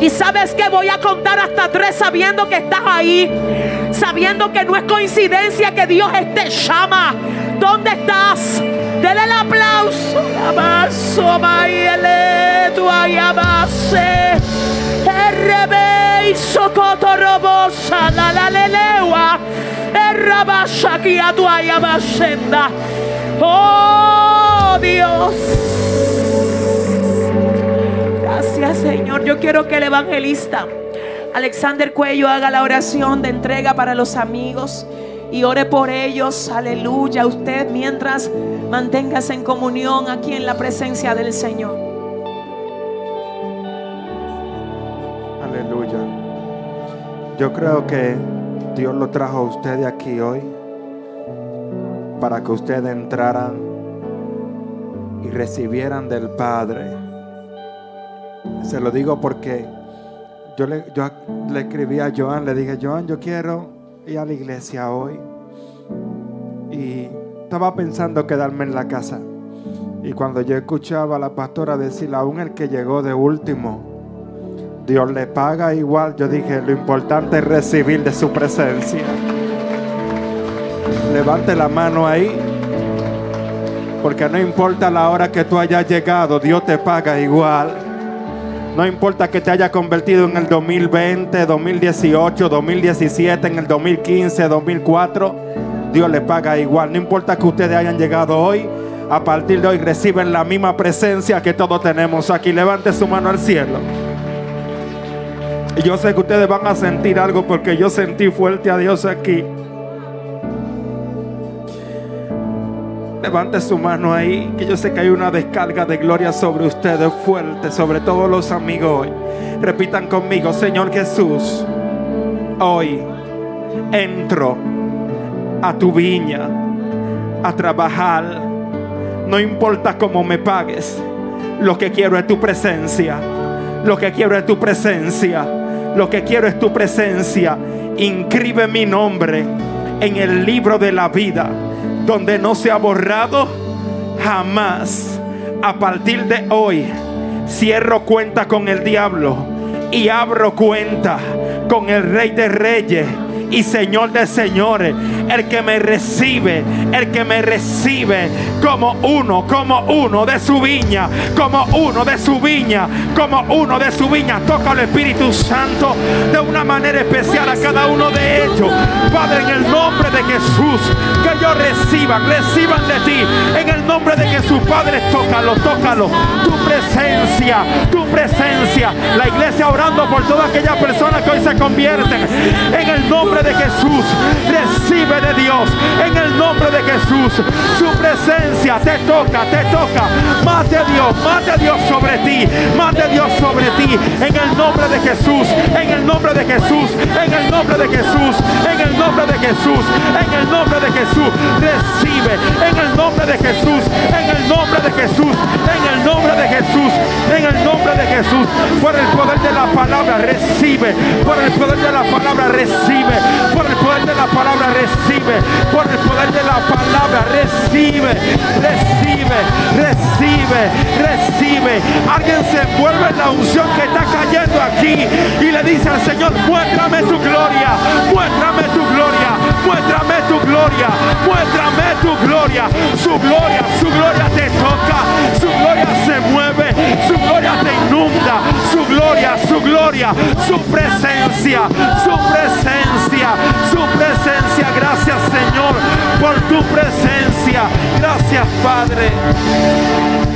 Y sabes que voy a contar hasta tres sabiendo que estás ahí. Sabiendo que no es coincidencia que Dios te llama. ¿Dónde estás? Dele el aplauso. Abaso, tu ayabase. La lelewa. Oh Dios. Gracias Señor. Yo quiero que el evangelista Alexander Cuello haga la oración de entrega para los amigos y ore por ellos. Aleluya. Usted mientras manténgase en comunión aquí en la presencia del Señor. Aleluya. Yo creo que Dios lo trajo a usted de aquí hoy para que ustedes entraran y recibieran del Padre. Se lo digo porque yo le, escribí a Joan, le dije, Joan, yo quiero ir a la iglesia hoy. Y estaba pensando quedarme en la casa. Y cuando yo escuchaba a la pastora decir, aún el que llegó de último, Dios le paga igual. Yo dije, lo importante es recibir de su presencia. Levante la mano ahí. Porque no importa la hora que tú hayas llegado, Dios te paga igual. No importa que te haya convertido en el 2020, 2018, 2017, en el 2015, 2004, Dios le paga igual. No importa que ustedes hayan llegado hoy, a partir de hoy reciben la misma presencia que todos tenemos aquí. Levante su mano al cielo. Y yo sé que ustedes van a sentir algo porque yo sentí fuerte a Dios aquí. Levante su mano ahí, que yo sé que hay una descarga de gloria sobre ustedes fuerte, sobre todos los amigos hoy. Repitan conmigo, Señor Jesús, hoy entro a tu viña a trabajar. No importa cómo me pagues, lo que quiero es tu presencia. Lo que quiero es tu presencia. Lo que quiero es tu presencia. Inscribe mi nombre en el libro de la vida, donde no se ha borrado jamás. A partir de hoy, cierro cuenta con el diablo y abro cuenta con el Rey de Reyes y Señor de Señores, el que me recibe, el que me recibe como uno, como uno de su viña, como uno de su viña, como uno de su viña. Toca al Espíritu Santo de una manera especial a cada uno de ellos. Padre, en el nombre de Jesús, que ellos reciban, reciban de ti. En el nombre de Jesús, Padre, tócalo, tócalo. Tu presencia, tu presencia. La iglesia orando por todas aquellas personas que hoy se convierten. En el nombre de Jesús, recibe de Dios. En el nombre de Jesús, su presencia te toca, te toca. Mate a Dios, mate a Dios sobre ti. Mate a Dios sobre ti. En el nombre de Jesús, en el nombre de Jesús, en el nombre de Jesús, en el nombre de Jesús, en el nombre de Jesús. Recibe en el nombre de Jesús, en el nombre de Jesús, en el nombre de Jesús, en el nombre de Jesús. Por el poder de la palabra, recibe. Por el poder de la palabra, recibe. Por el poder de la palabra, recibe. Por el poder de la palabra, recibe. Recibe, recibe, recibe. Alguien se envuelve en la unción que está cayendo aquí y le dice al Señor, muéstrame tu gloria, muéstrame tu gloria, muéstrame tu gloria, muéstrame tu gloria. Su gloria, su gloria te toca, su gloria se mueve, su gloria te inunda, su gloria, su gloria, su presencia, su presencia, su presencia. Gracias Señor por tu presencia. Gracias Padre.